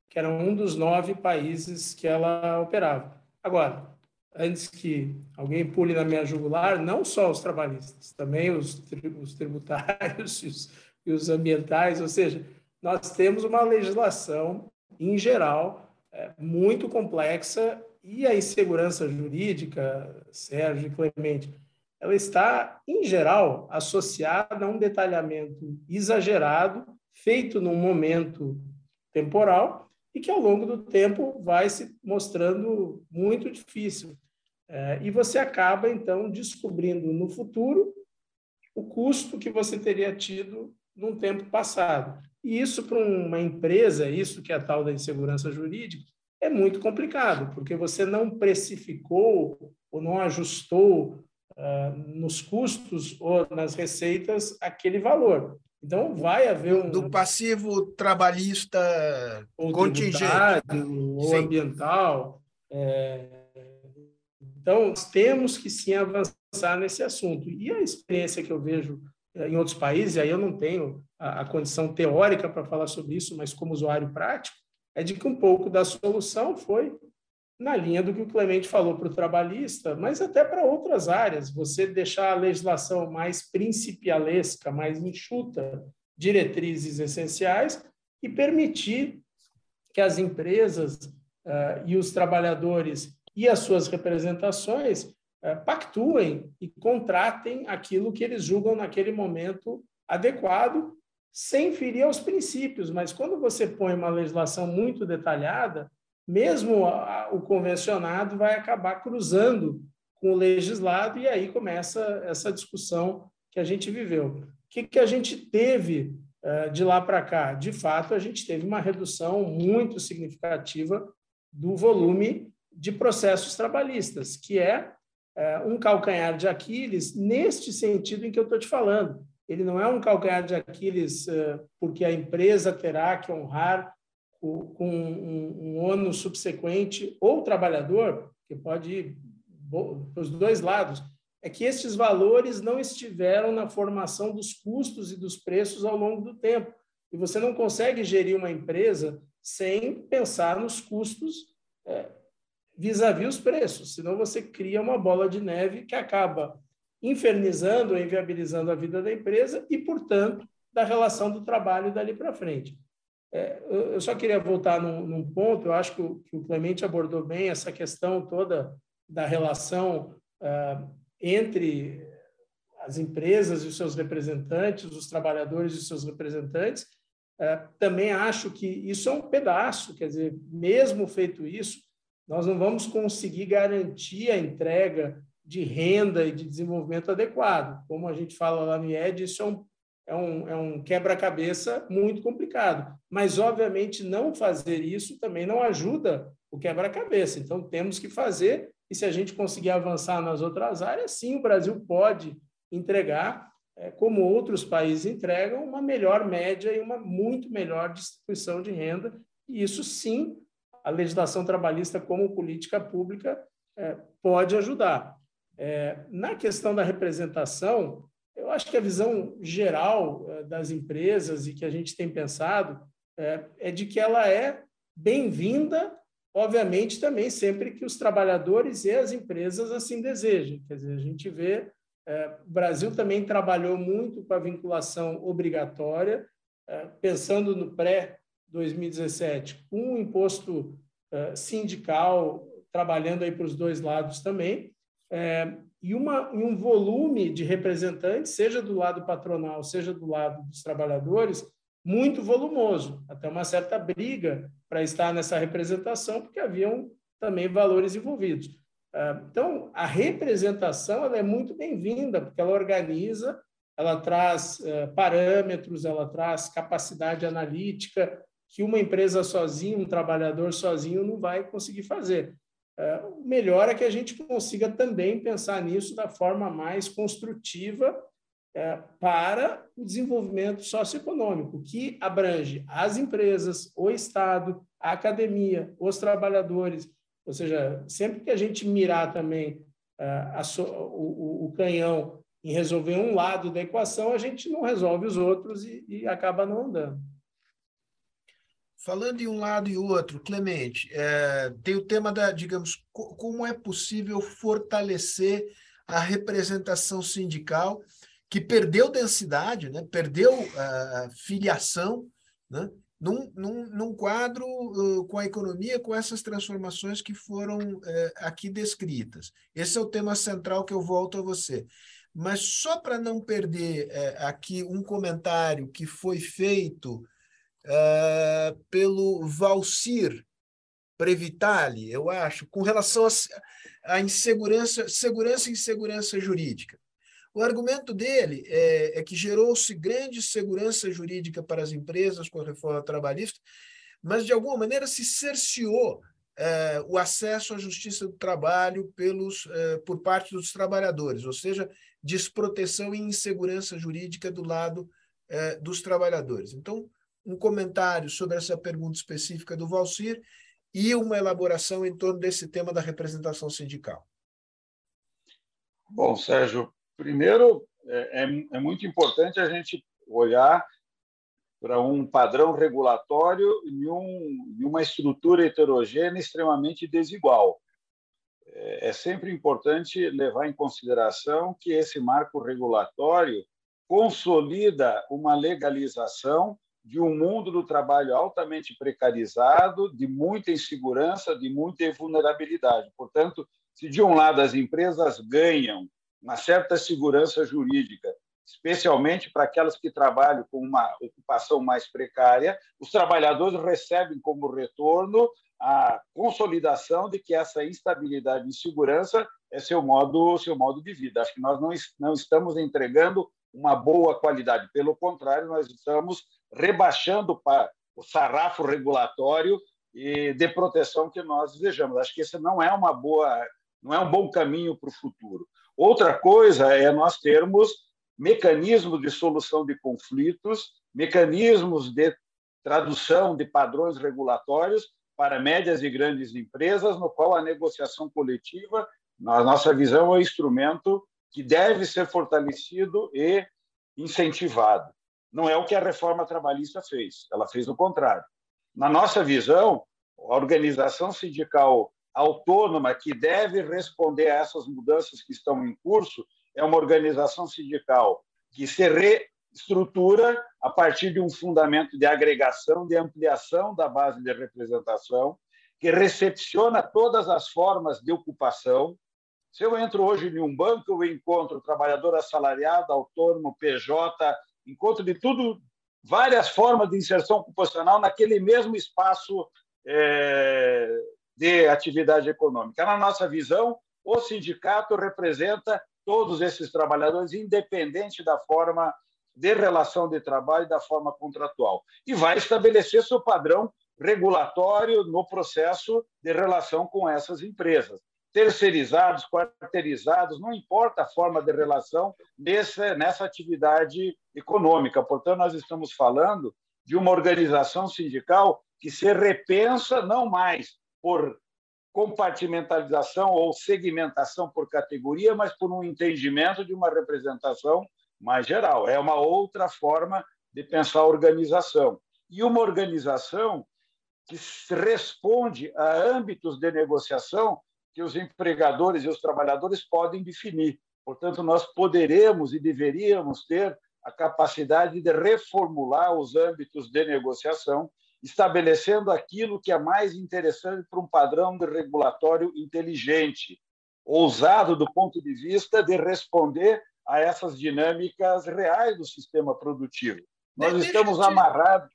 Speaker 4: que era um dos nove países que ela operava. Agora, antes que alguém pule na minha jugular, não só os trabalhistas, também os, os tributários <laughs> e os, e os ambientais, ou seja, nós temos uma legislação em geral, é muito complexa e a insegurança jurídica, Sérgio e Clemente, ela está, em geral, associada a um detalhamento exagerado, feito num momento temporal e que, ao longo do tempo, vai se mostrando muito difícil. É, e você acaba, então, descobrindo no futuro o custo que você teria tido num tempo passado. E isso para uma empresa, isso que é a tal da insegurança jurídica, é muito complicado, porque você não precificou ou não ajustou uh, nos custos ou nas receitas aquele valor. Então, vai haver um.
Speaker 2: Do passivo trabalhista ou contingente.
Speaker 4: Ou sim. ambiental. É... Então, temos que sim avançar nesse assunto. E a experiência que eu vejo em outros países, aí eu não tenho a, a condição teórica para falar sobre isso, mas como usuário prático, é de que um pouco da solução foi na linha do que o Clemente falou para o trabalhista, mas até para outras áreas. Você deixar a legislação mais principialesca, mais enxuta, diretrizes essenciais e permitir que as empresas uh, e os trabalhadores e as suas representações pactuem e contratem aquilo que eles julgam naquele momento adequado sem ferir aos princípios, mas quando você põe uma legislação muito detalhada, mesmo o convencionado vai acabar cruzando com o legislado e aí começa essa discussão que a gente viveu. O que, que a gente teve uh, de lá para cá? De fato, a gente teve uma redução muito significativa do volume de processos trabalhistas, que é um calcanhar de Aquiles neste sentido em que eu estou te falando ele não é um calcanhar de Aquiles eh, porque a empresa terá que honrar com um, ônus subsequente ou trabalhador, que pode ir para os dois lados, é que estes valores não estiveram na formação dos custos e dos preços ao longo do tempo. E você não consegue gerir uma empresa sem pensar nos custos é, vis-à-vis os preços, senão você cria uma bola de neve que acaba infernizando inviabilizando a vida da empresa e, portanto, da relação do trabalho dali para frente. É, eu só queria voltar num, num ponto, eu acho que o, que o, Clemente abordou bem essa questão toda da relação uh, entre as empresas e os seus representantes, os trabalhadores e seus representantes. Uh, também acho que isso é um pedaço, quer dizer, mesmo feito isso, nós não vamos conseguir garantir a entrega de renda e de desenvolvimento adequado. Como a gente fala lá no IED, isso é um, é um, é um quebra-cabeça muito complicado. Mas, obviamente, não fazer isso também não ajuda o quebra-cabeça. Então, temos que fazer, e se a gente conseguir avançar nas outras áreas, sim, o Brasil pode entregar, é, como outros países entregam, uma melhor média e uma muito melhor distribuição de renda. E isso, sim, a legislação trabalhista como política pública é, pode ajudar. É, na questão da representação, eu acho que a visão geral é, das empresas e que a gente tem pensado é, é de que ela é bem-vinda, obviamente também sempre que os trabalhadores e as empresas assim desejem. Quer dizer, a gente vê, é, o Brasil também trabalhou muito com a vinculação obrigatória, é, pensando no pré-2017, com imposto é, sindical trabalhando aí para os dois lados também, é, e, uma, um volume de representantes, seja do lado patronal, seja do lado dos trabalhadores, muito volumoso, até uma certa briga para estar nessa representação, porque haviam também valores envolvidos. Ah, então, a representação ela é muito bem-vinda, porque ela organiza, ela traz eh, parâmetros, ela traz capacidade analítica que uma empresa sozinha, um trabalhador sozinho não vai conseguir fazer. É, o melhor é que a gente consiga também pensar nisso da forma mais construtiva é, para o desenvolvimento socioeconômico, que abrange as empresas, o Estado, a academia, os trabalhadores. Ou seja, sempre que a gente mirar também é, o, canhão em resolver um lado da equação, a gente não resolve os outros e, e acaba não andando.
Speaker 2: Falando de um lado e outro, Clemente, é, tem o tema da, digamos, co como é possível fortalecer a representação sindical que perdeu densidade, né, perdeu a filiação, né, num, num, num quadro uh, com a economia, com essas transformações que foram uh, aqui descritas. Esse é o tema central que eu volto a você. Mas só para não perder uh, aqui um comentário que foi feito uh, pelo Valcir Previtali, eu acho, com relação à insegurança, segurança e insegurança jurídica. O argumento dele é, é que gerou-se grande segurança jurídica para as empresas com a reforma trabalhista, mas, de alguma maneira, se cerceou é, o acesso à justiça do trabalho pelos, é, por parte dos trabalhadores, ou seja, desproteção e insegurança jurídica do lado é, dos trabalhadores. Então, um comentário sobre essa pergunta específica do Valcir e uma elaboração em torno desse tema da representação sindical.
Speaker 3: Bom, Sérgio, primeiro é, é, é muito importante a gente olhar para um padrão regulatório e, um, e uma estrutura heterogênea extremamente desigual. É, é sempre importante levar em consideração que esse marco regulatório consolida uma legalização de um mundo do trabalho altamente precarizado, de muita insegurança, de muita vulnerabilidade. Portanto, se de um lado as empresas ganham uma certa segurança jurídica, especialmente para aquelas que trabalham com uma ocupação mais precária, os trabalhadores recebem como retorno a consolidação de que essa instabilidade e insegurança é seu modo, seu modo de vida. Acho que nós não, não estamos entregando uma boa qualidade, pelo contrário, nós estamos rebaixando o sarrafo regulatório e de proteção que nós desejamos. Acho que esse não é uma boa, não é um bom caminho para o futuro. Outra coisa é nós termos mecanismos de solução de conflitos, mecanismos de tradução de padrões regulatórios para médias e grandes empresas, no qual a negociação coletiva, na nossa visão, é um instrumento que deve ser fortalecido e incentivado. Não é o que a reforma trabalhista fez, ela fez o contrário. Na nossa visão, a organização sindical autônoma que deve responder a essas mudanças que estão em curso é uma organização sindical que se reestrutura a partir de um fundamento de agregação, de ampliação da base de representação, que recepciona todas as formas de ocupação. Se eu entro hoje em um banco, eu encontro trabalhador assalariado, autônomo, PJ, encontro de tudo, várias formas de inserção ocupacional naquele mesmo espaço é, de atividade econômica. Na nossa visão, o sindicato representa todos esses trabalhadores, independente da forma de relação de trabalho e da forma contratual. E vai estabelecer seu padrão regulatório no processo de relação com essas empresas terceirizados, quarteirizados, não importa a forma de relação nessa, nessa atividade econômica. Portanto, nós estamos falando de uma organização sindical que se repensa não mais por compartimentalização ou segmentação por categoria, mas por um entendimento de uma representação mais geral. É uma outra forma de pensar a organização. E uma organização que responde a âmbitos de negociação que os empregadores e os trabalhadores podem definir. Portanto, nós poderemos e deveríamos ter a capacidade de reformular os âmbitos de negociação, estabelecendo aquilo que é mais interessante para um padrão de regulatório inteligente, ousado do ponto de vista de responder a essas dinâmicas reais do sistema produtivo. Nós deixa estamos te, amarrados.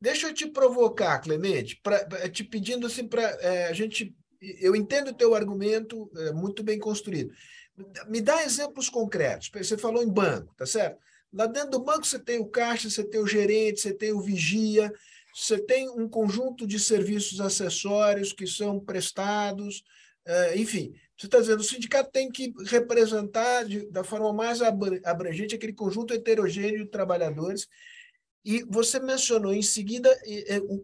Speaker 2: Deixa eu te provocar, Clemente, pra, te pedindo assim para é, a gente. Eu entendo o teu argumento, é, muito bem construído. Me dá exemplos concretos. Você falou em banco, tá certo? Lá dentro do banco você tem o caixa, você tem o gerente, você tem o vigia, você tem um conjunto de serviços acessórios que são prestados, é, enfim. Você está dizendo, o sindicato tem que representar de, da forma mais abrangente aquele conjunto heterogêneo de trabalhadores. E você mencionou em seguida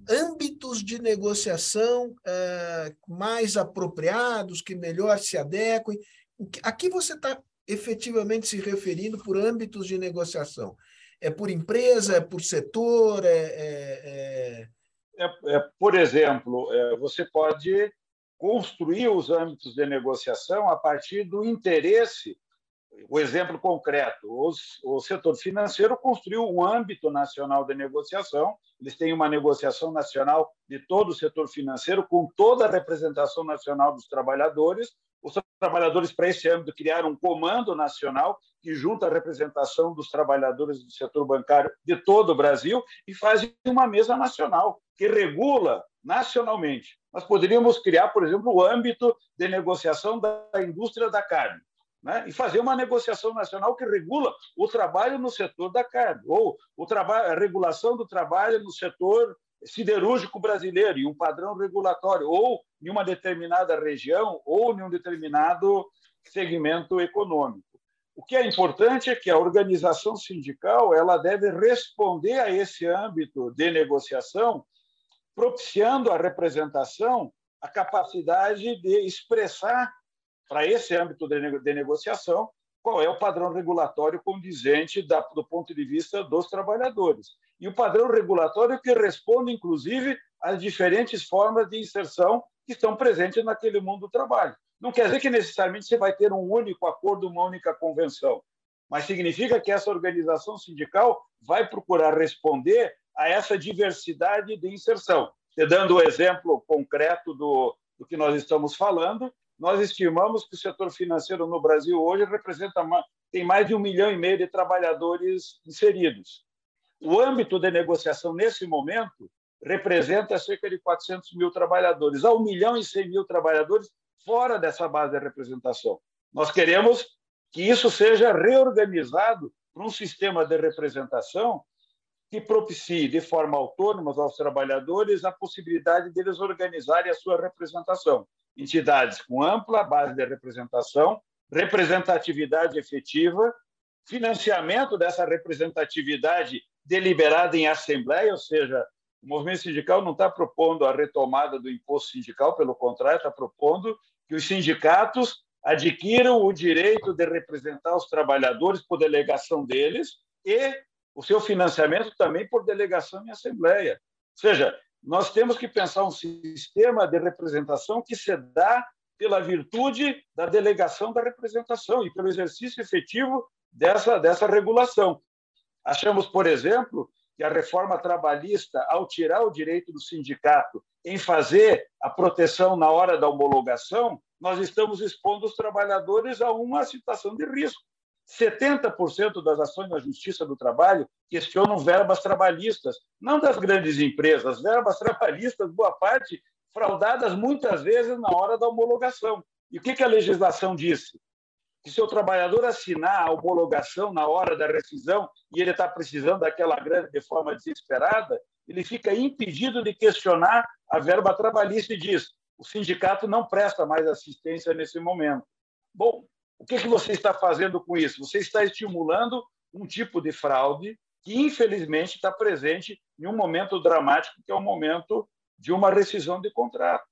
Speaker 2: âmbitos de negociação é, mais apropriados, que melhor se adequem. A que você está efetivamente se referindo por âmbitos de negociação? É por empresa, é por setor? É, é,
Speaker 3: é... é, é por exemplo, é, você pode construir os âmbitos de negociação a partir do interesse. O exemplo concreto: os, o setor financeiro construiu um âmbito nacional de negociação. Eles têm uma negociação nacional de todo o setor financeiro, com toda a representação nacional dos trabalhadores. Os trabalhadores, para esse âmbito, criaram um comando nacional que junta a representação dos trabalhadores do setor bancário de todo o Brasil e faz uma mesa nacional que regula nacionalmente. Nós poderíamos criar, por exemplo, o âmbito de negociação da indústria da carne. Né? e fazer uma negociação nacional que regula o trabalho no setor da carne, ou o a regulação do trabalho no setor siderúrgico brasileiro, e um padrão regulatório, ou em uma determinada região, ou em um determinado segmento econômico. O que é importante é que a organização sindical ela deve responder a esse âmbito de negociação propiciando a representação a capacidade de expressar para esse âmbito de negociação qual é o padrão regulatório condizente do ponto de vista dos trabalhadores. E o padrão regulatório que responde, inclusive, às diferentes formas de inserção que estão presentes naquele mundo do trabalho. Não quer dizer que necessariamente você vai ter um único acordo, uma única convenção, mas significa que essa organização sindical vai procurar responder a essa diversidade de inserção. Te dando o exemplo concreto do, do que nós estamos falando, nós estimamos que o setor financeiro no Brasil hoje representa tem mais de um milhão e meio de trabalhadores inseridos. O âmbito de negociação nesse momento representa cerca de 400 mil trabalhadores, há um milhão e 100 mil trabalhadores fora dessa base de representação. Nós queremos que isso seja reorganizado para um sistema de representação que propicie de forma autônoma aos trabalhadores a possibilidade deles organizarem a sua representação. Entidades com ampla base de representação, representatividade efetiva, financiamento dessa representatividade deliberada em assembleia, ou seja, o movimento sindical não está propondo a retomada do imposto sindical, pelo contrário, está propondo que os sindicatos adquiram o direito de representar os trabalhadores por delegação deles e o seu financiamento também por delegação em assembleia. Ou seja, nós temos que pensar um sistema de representação que se dá pela virtude da delegação da representação e pelo exercício efetivo dessa, dessa regulação. Achamos, por exemplo, que a reforma trabalhista, ao tirar o direito do sindicato em fazer a proteção na hora da homologação, nós estamos expondo os trabalhadores a uma situação de risco. 70% das ações na Justiça do Trabalho questionam verbas trabalhistas, não das grandes empresas, verbas trabalhistas, boa parte, fraudadas muitas vezes na hora da homologação. E o que a legislação disse? Que se o trabalhador assinar a homologação na hora da rescisão e ele está precisando daquela grana de forma desesperada, ele fica impedido de questionar a verba trabalhista e diz: o sindicato não presta mais assistência nesse momento. Bom, o que, que você está fazendo com isso? Você está estimulando um tipo de fraude que, infelizmente, está presente em um momento dramático, que é o momento de uma rescisão de contrato.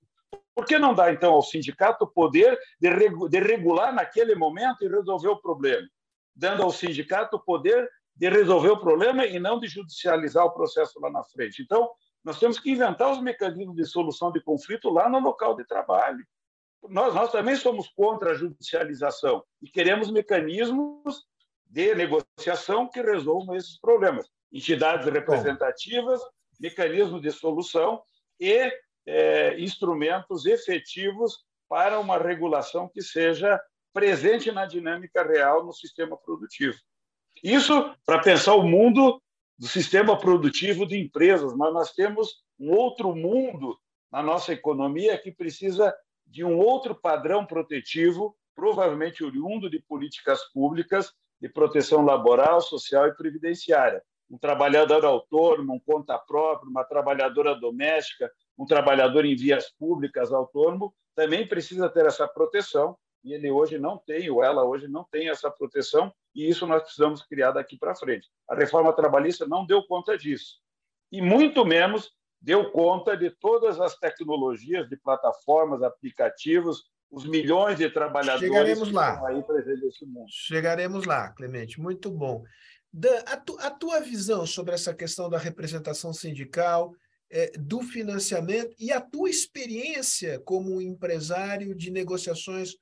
Speaker 3: Por que não dá, então, ao sindicato o poder de regular naquele momento e resolver o problema? Dando ao sindicato o poder de resolver o problema e não de judicializar o processo lá na frente. Então, nós temos que inventar os mecanismos de solução de conflito lá no local de trabalho. Nós, nós também somos contra a judicialização e queremos mecanismos de negociação que resolvam esses problemas. Entidades representativas, mecanismos de solução e é, instrumentos efetivos para uma regulação que seja presente na dinâmica real no sistema produtivo. Isso para pensar o mundo do sistema produtivo de empresas, mas nós temos um outro mundo na nossa economia que precisa de um outro padrão protetivo, provavelmente oriundo de políticas públicas de proteção laboral, social e previdenciária. Um trabalhador autônomo, um conta próprio, uma trabalhadora doméstica, um trabalhador em vias públicas autônomo também precisa ter essa proteção e ele hoje não tem, ou ela hoje não tem essa proteção, e isso nós precisamos criar daqui para frente. A reforma trabalhista não deu conta disso, e muito menos deu conta de todas as tecnologias de plataformas, aplicativos, os milhões de trabalhadores
Speaker 2: Chegaremos lá.
Speaker 3: que estão aí presentes nesse mundo.
Speaker 2: Chegaremos lá, Clemente, muito bom. Dan, a, tu, a tua visão sobre essa questão da representação sindical, é, do financiamento e a tua experiência como empresário de negociações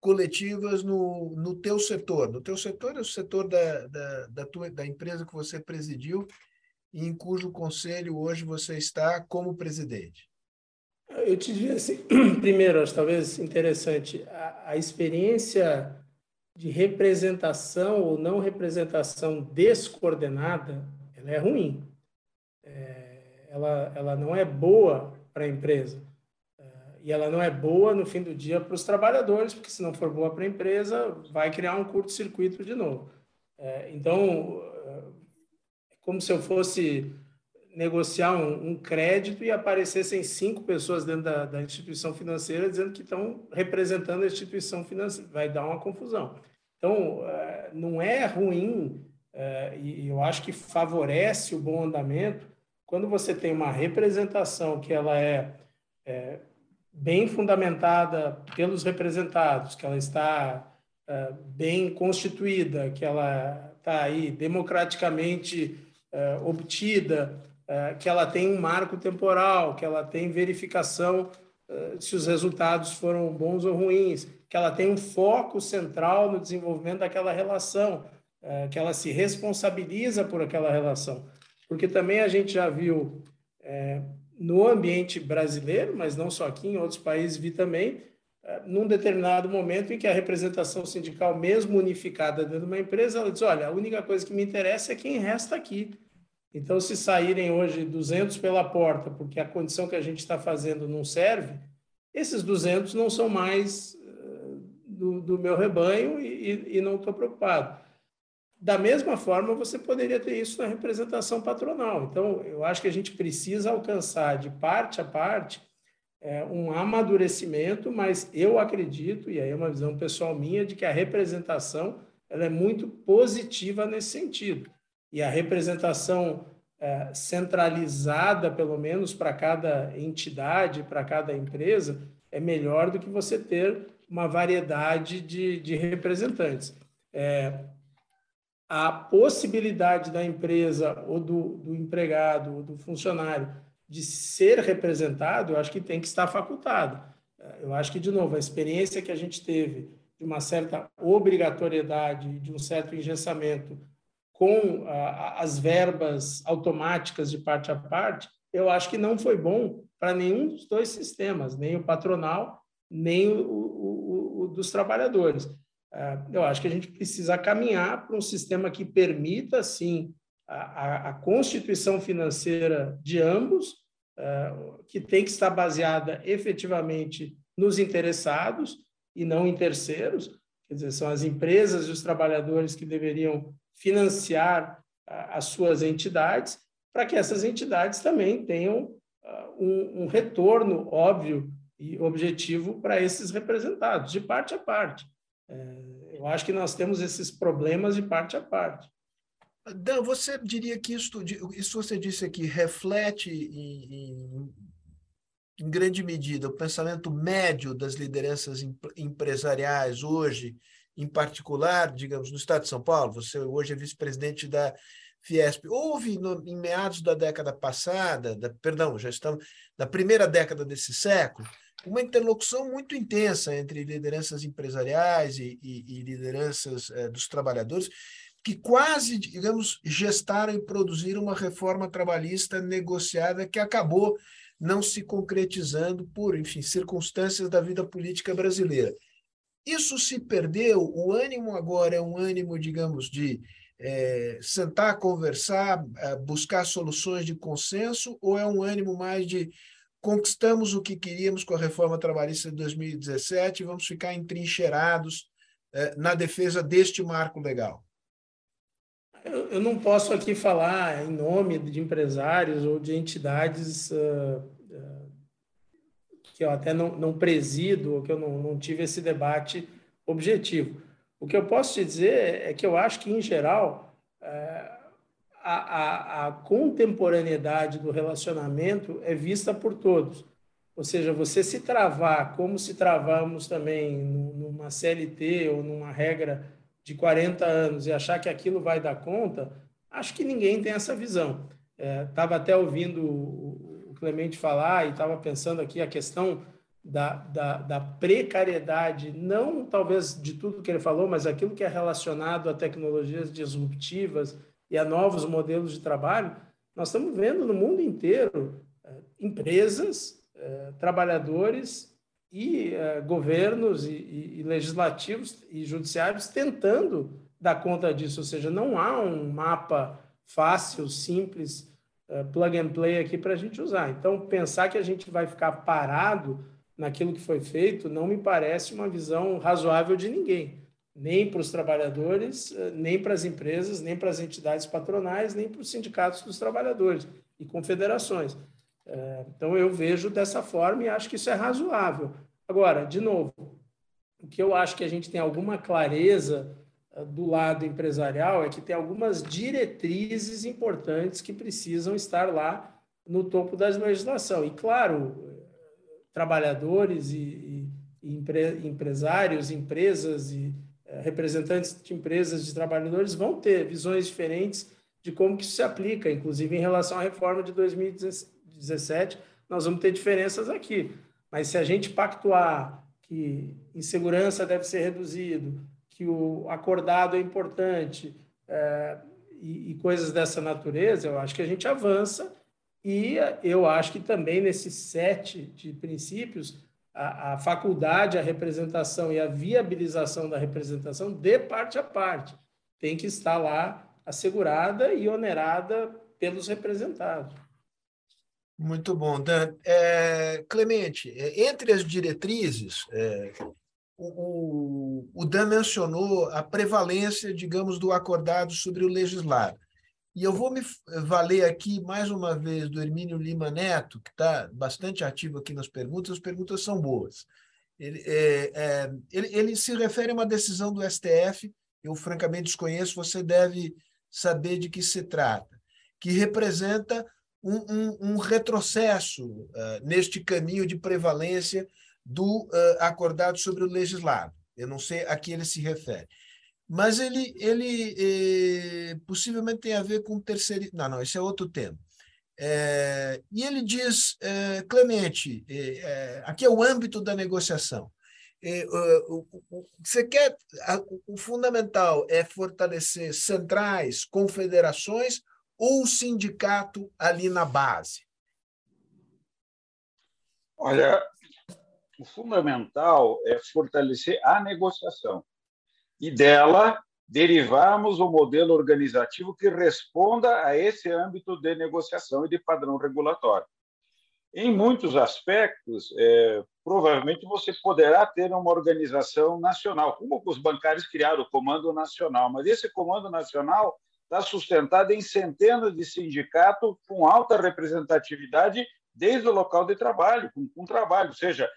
Speaker 2: coletivas no, no teu setor. No teu setor é o setor da, da, da, tua, da empresa que você presidiu e em cujo conselho hoje você está como presidente.
Speaker 4: Eu te diria assim, <clears throat> primeiro, acho talvez interessante, a, a experiência de representação ou não representação descoordenada, ela é ruim. É, ela, ela não é boa para a empresa e ela não é boa no fim do dia para os trabalhadores, porque se não for boa para a empresa, vai criar um curto-circuito de novo. É, então, é como se eu fosse negociar um, um, crédito e aparecessem cinco pessoas dentro da, da, instituição financeira dizendo que estão representando a instituição financeira. Vai dar uma confusão. Então, é, não é ruim, é, e eu acho que favorece o bom andamento quando você tem uma representação que ela é, é bem fundamentada pelos representados, que ela está bem constituída, que ela está aí democraticamente uh, obtida, uh, que ela tem um marco temporal, que ela tem verificação se os resultados foram bons ou ruins, que ela tem um foco central no desenvolvimento daquela relação, que ela se responsabiliza por aquela relação. Porque também a gente já viu no ambiente brasileiro, mas não só aqui, em outros países vi também, num determinado momento em que a representação sindical, mesmo unificada dentro de uma empresa, ela diz: olha, a única coisa que me interessa é quem resta aqui. Então, se saírem hoje 200 pela porta, porque a condição que a gente está fazendo não serve, esses 200 não são mais uh, do, do, meu rebanho e, e não estou preocupado. Da mesma forma, você poderia ter isso na representação patronal. Então, eu acho que a gente precisa alcançar de parte a parte é, um amadurecimento, mas eu acredito, e aí é uma visão pessoal minha, de que a representação ela é muito positiva nesse sentido. E a representação é, centralizada, pelo menos para cada entidade, para cada empresa, é melhor do que você ter uma variedade de, de representantes. É, a possibilidade da empresa ou do, do empregado ou do funcionário de ser representado, eu acho que tem que estar facultado. Eu acho que, de novo, a experiência que a gente teve de uma certa obrigatoriedade, de um certo engessamento com a, as verbas automáticas de parte a parte, eu acho que não foi bom para nenhum dos dois sistemas, nem o patronal, nem o, o, o dos trabalhadores. É, eu acho que a gente precisa caminhar para um sistema que permita, sim, a, a, constituição financeira de ambos, é, que tem que estar baseada efetivamente nos interessados e não em terceiros, quer dizer, são as empresas e os trabalhadores que deveriam financiar as suas entidades, para que essas entidades também tenham um, um retorno óbvio e objetivo para esses representados, de parte a parte. É, eu acho que nós temos esses problemas de parte a parte.
Speaker 2: Dan, você diria que isso, isso você disse aqui reflete em, em grande medida, o pensamento médio das lideranças empresariais hoje, em particular, digamos, no Estado de São Paulo, você hoje é vice-presidente da Fiesp. Houve, no, em meados da década passada, da, perdão, já estamos na primeira década desse século, uma interlocução muito intensa entre lideranças empresariais e, e, e lideranças eh, dos trabalhadores, que quase, digamos, gestaram e produziram uma reforma trabalhista negociada que acabou não se concretizando por, enfim, circunstâncias da vida política brasileira. Isso se perdeu, o ânimo agora é um ânimo, digamos, de é, sentar, conversar, é, buscar soluções de consenso, ou é um ânimo mais de conquistamos o que queríamos com a reforma trabalhista de 2017 vamos ficar entrincheirados é, na defesa deste marco legal?
Speaker 4: Eu, eu, não posso aqui falar em nome de empresários ou de entidades uh, eu até não, não presido, que eu não, não tive esse debate objetivo. O que eu posso te dizer é que eu acho que, em geral, uh, a, a, a contemporaneidade do relacionamento é vista por todos. Ou seja, você se travar como se travamos também numa CLT ou numa regra de 40 anos e achar que aquilo vai dar conta, acho que ninguém tem essa visão. Estava é, até ouvindo o Clemente falar e estava pensando aqui a questão da, da, da, precariedade, não talvez de tudo que ele falou, mas aquilo que é relacionado a tecnologias disruptivas e a novos modelos de trabalho, nós estamos vendo no mundo inteiro é, empresas, é, trabalhadores e uh, governos e, e, e, legislativos e judiciários tentando dar conta disso, ou seja, não há um mapa fácil, simples, plug and play aqui para a gente usar. Então, pensar que a gente vai ficar parado naquilo que foi feito não me parece uma visão razoável de ninguém, nem para os trabalhadores, uh, nem para as empresas, nem para as entidades patronais, nem para os sindicatos dos trabalhadores e confederações. Então, eu vejo dessa forma e acho que isso é razoável. Agora, de novo, o que eu acho que a gente tem alguma clareza eh, do lado empresarial é que tem algumas diretrizes importantes que precisam estar lá no topo da legislação. E, claro, trabalhadores e, e empre, empresários, empresas e eh, representantes de empresas de trabalhadores vão ter visões diferentes de como que isso se aplica, inclusive em relação à reforma de 2017, nós vamos ter diferenças aqui. Mas se a gente pactuar que insegurança deve ser reduzido, que o acordado é importante é, e, e coisas dessa natureza, eu acho que a gente avança e eu acho que também nesses sete de princípios, a, a, faculdade, a representação e a viabilização da representação de parte a parte tem que estar lá assegurada e onerada pelos representados.
Speaker 2: Muito bom, Dan. É, Clemente, é, entre as diretrizes, é, o, o, Dan mencionou a prevalência, digamos, do acordado sobre o legislado. E eu vou me valer aqui mais uma vez do Hermínio Lima Neto, que está bastante ativo aqui nas perguntas, as perguntas são boas. Ele, é, é, ele, ele se refere a uma decisão do STF, eu francamente desconheço, você deve saber de que se trata, que representa um, um, um retrocesso uh, neste caminho de prevalência do uh, acordado sobre o legislado. Eu não sei a que ele se refere. Mas ele, ele eh, possivelmente tem a ver com terceiro. Não, não, esse é outro tema. É, e ele diz, é, Clemente, é, aqui é o âmbito da negociação. você quer. o fundamental é fortalecer centrais, confederações ou o sindicato ali na base?
Speaker 3: Olha, o fundamental é fortalecer a negociação e dela derivarmos um modelo organizativo que responda a esse âmbito de negociação e de padrão regulatório. Em muitos aspectos, é, provavelmente você poderá ter uma organização nacional, como os bancários criaram o Comando Nacional, mas esse Comando Nacional está sustentada em centenas de sindicatos com alta representatividade desde o local de trabalho, com, com trabalho. Ou seja,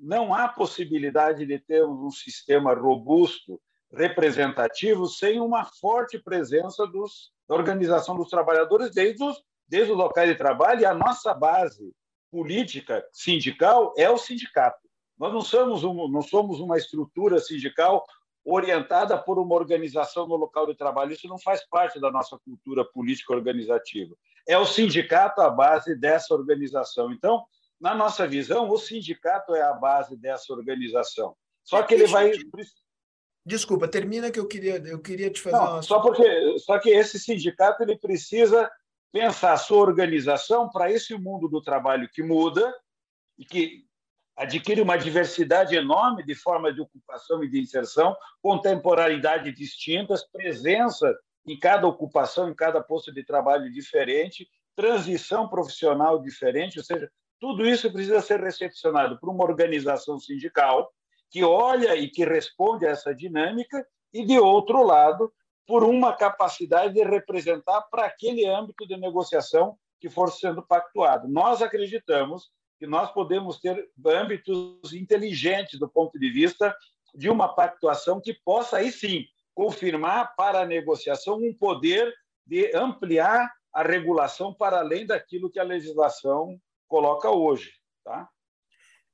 Speaker 3: não há possibilidade de ter um sistema robusto, representativo, sem uma forte presença dos, da organização dos trabalhadores desde os, desde locais de trabalho e a nossa base política sindical é o sindicato. Nós não somos, um, não somos uma estrutura sindical orientada por uma organização no local de trabalho. Isso não faz parte da nossa cultura política organizativa. É o sindicato a base dessa organização. Então, na nossa visão, o sindicato é a base dessa organização. Só que ele vai.
Speaker 2: Desculpa, termina que eu queria, eu queria te fazer não,
Speaker 3: uma... só porque Só que esse sindicato ele precisa pensar a sua organização para esse mundo do trabalho que muda e que adquire uma diversidade enorme de formas de ocupação e de inserção, contemporaneidade distintas, presença em cada ocupação, em cada posto de trabalho diferente, transição profissional diferente, ou seja, tudo isso precisa ser recepcionado por uma organização sindical que olha e que responde a essa dinâmica e, de outro lado, por uma capacidade de representar para aquele âmbito de negociação que for sendo pactuado. Nós acreditamos que nós podemos ter âmbitos inteligentes do ponto de vista de uma pactuação que possa, aí sim, confirmar para a negociação um poder de ampliar a regulação para além daquilo que a legislação coloca hoje. Tá?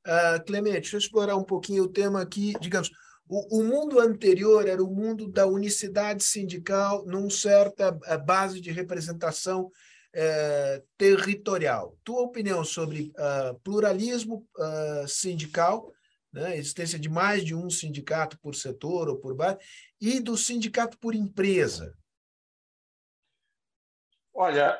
Speaker 2: Uh, Clemente, deixa eu explorar um pouquinho o tema aqui. Digamos, o, o, mundo anterior era o mundo da unicidade sindical num certa eh, base de representação é, territorial. Tua opinião sobre uh, pluralismo uh, sindical, né, existência de mais de um sindicato por setor ou por base, e do sindicato por empresa?
Speaker 3: Olha,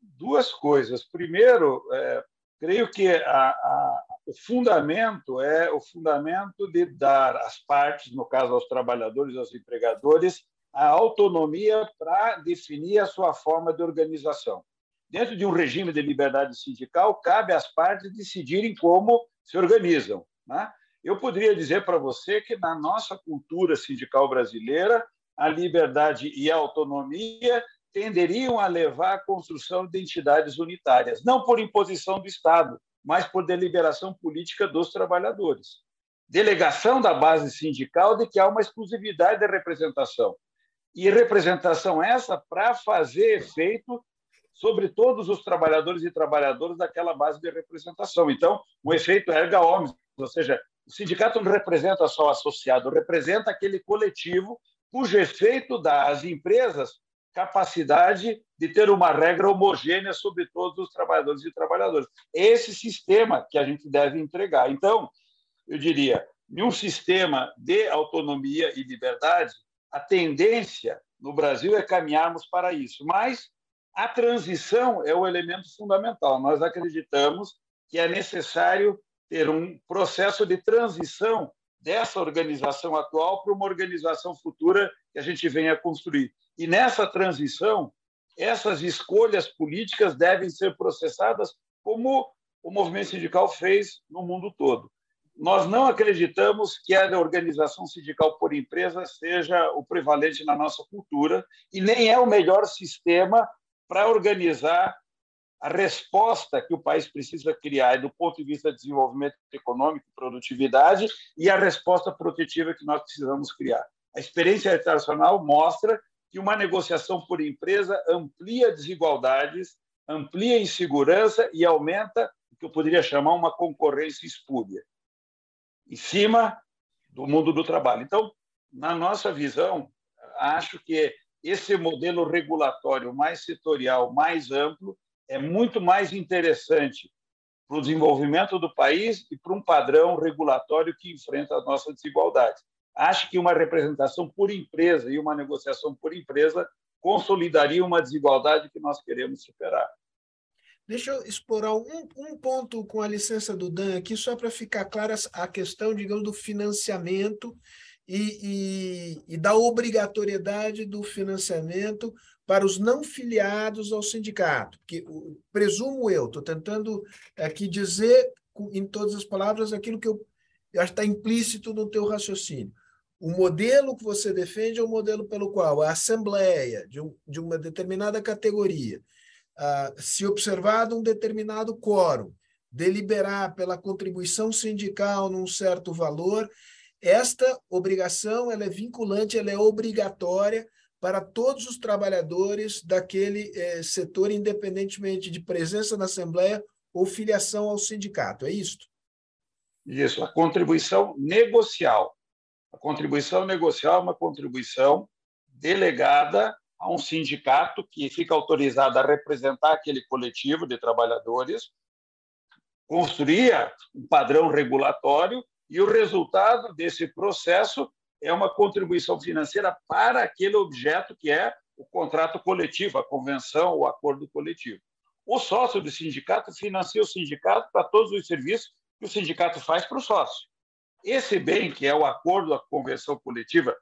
Speaker 3: duas coisas. Primeiro, é, creio que a, a, o fundamento é o fundamento de dar às partes, no caso aos trabalhadores, aos empregadores, a autonomia para definir a sua forma de organização dentro de um regime de liberdade sindical, cabe às partes decidirem como se organizam. Né? Eu poderia dizer para você que, na nossa cultura sindical brasileira, a liberdade e a autonomia tenderiam a levar à construção de entidades unitárias, não por imposição do Estado, mas por deliberação política dos trabalhadores. Delegação da base sindical de que há uma exclusividade da representação. E representação essa para fazer efeito sobre todos os trabalhadores e trabalhadoras daquela base de representação. Então, o efeito erga omnes, ou seja, o sindicato não representa só o associado, representa aquele coletivo cujo efeito dá às empresas capacidade de ter uma regra homogênea sobre todos os trabalhadores e trabalhadoras. Esse sistema que a gente deve entregar. Então, eu diria, em um sistema de autonomia e liberdade, a tendência no Brasil é caminharmos para isso. Mas a transição é o elemento fundamental. Nós acreditamos que é necessário ter um processo de transição dessa organização atual para uma organização futura que a gente venha construir. E nessa transição, essas escolhas políticas devem ser processadas como o movimento sindical fez no mundo todo. Nós não acreditamos que a organização sindical por empresa seja o prevalente na nossa cultura e nem é o melhor sistema para organizar a resposta que o país precisa criar do ponto de vista de desenvolvimento econômico produtividade e a resposta protetiva que nós precisamos criar. A experiência internacional mostra que uma negociação por empresa amplia desigualdades, amplia insegurança e aumenta o que eu poderia chamar uma concorrência espúria em cima do mundo do trabalho. Então, na nossa visão, acho que esse modelo regulatório mais setorial, mais amplo, é muito mais interessante para o desenvolvimento do país e para um padrão regulatório que enfrenta a nossa desigualdade. Acho que uma representação por empresa e uma negociação por empresa consolidariam uma desigualdade que nós queremos superar.
Speaker 2: Deixa eu explorar um, um ponto com a licença do Dan aqui, só para ficar clara a questão, digamos, do financiamento e, e, e da obrigatoriedade do financiamento para os não filiados ao sindicato. Que, presumo eu, estou tentando aqui dizer em todas as palavras aquilo que eu, eu acho que está implícito no teu raciocínio. O modelo que você defende é o modelo pelo qual a assembleia de, um, de uma determinada categoria, ah, se observado um determinado quórum, deliberar pela contribuição sindical num certo valor, esta obrigação ela é vinculante, ela é obrigatória para todos os trabalhadores daquele eh, setor, independentemente de presença na Assembleia ou filiação ao sindicato, é isto?
Speaker 3: Isso, a contribuição negocial. A contribuição negocial é uma contribuição delegada a um sindicato que fica autorizado a representar aquele coletivo de trabalhadores, construía um padrão regulatório e o resultado desse processo é uma contribuição financeira para aquele objeto que é o contrato coletivo, a convenção, o acordo coletivo. O sócio do sindicato financia o sindicato para todos os serviços que o sindicato faz para o sócio. Esse bem, que é o acordo, a convenção coletiva,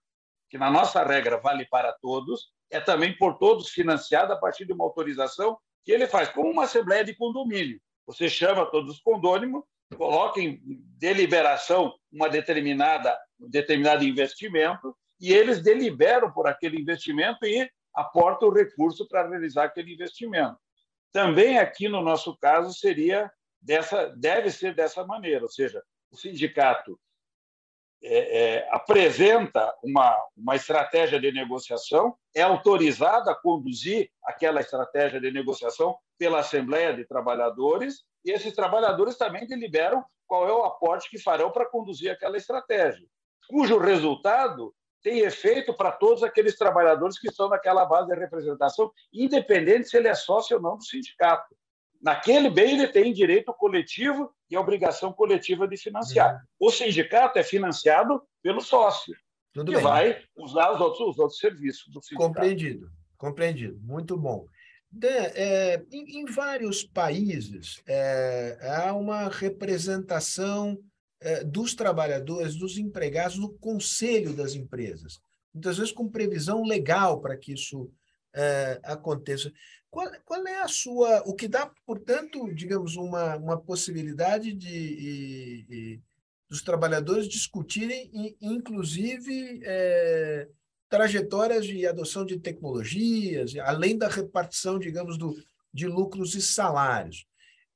Speaker 3: que na nossa regra vale para todos, é também por todos financiado a partir de uma autorização que ele faz, como uma assembleia de condomínio. Você chama todos os condôminos, coloca em deliberação uma determinada, um determinado investimento e eles deliberam por aquele investimento e aportam o recurso para realizar aquele investimento. Também aqui no nosso caso seria dessa, deve ser dessa maneira, ou seja, o sindicato é, é, apresenta uma, uma estratégia de negociação, é autorizado a conduzir aquela estratégia de negociação pela Assembleia de Trabalhadores, e esses trabalhadores também deliberam qual é o aporte que farão para conduzir aquela estratégia, cujo resultado tem efeito para todos aqueles trabalhadores que estão naquela base de representação, independente se ele é sócio ou não do sindicato. Naquele bem, ele tem direito coletivo e obrigação coletiva de financiar. Uhum. O sindicato é financiado pelo sócio, Tudo que bem. vai usar os outros, os outros serviços do sindicato.
Speaker 2: Compreendido, compreendido. Muito bom. é, em, em, vários países, é, há uma representação é, dos trabalhadores, dos empregados no conselho das empresas, muitas vezes com previsão legal para que isso é, aconteça. Qual, qual, é a sua. O que dá, portanto, digamos, uma, uma possibilidade de, de, de dos trabalhadores discutirem, inclusive, é, trajetórias de adoção de tecnologias, além da repartição, digamos, do, de lucros e salários.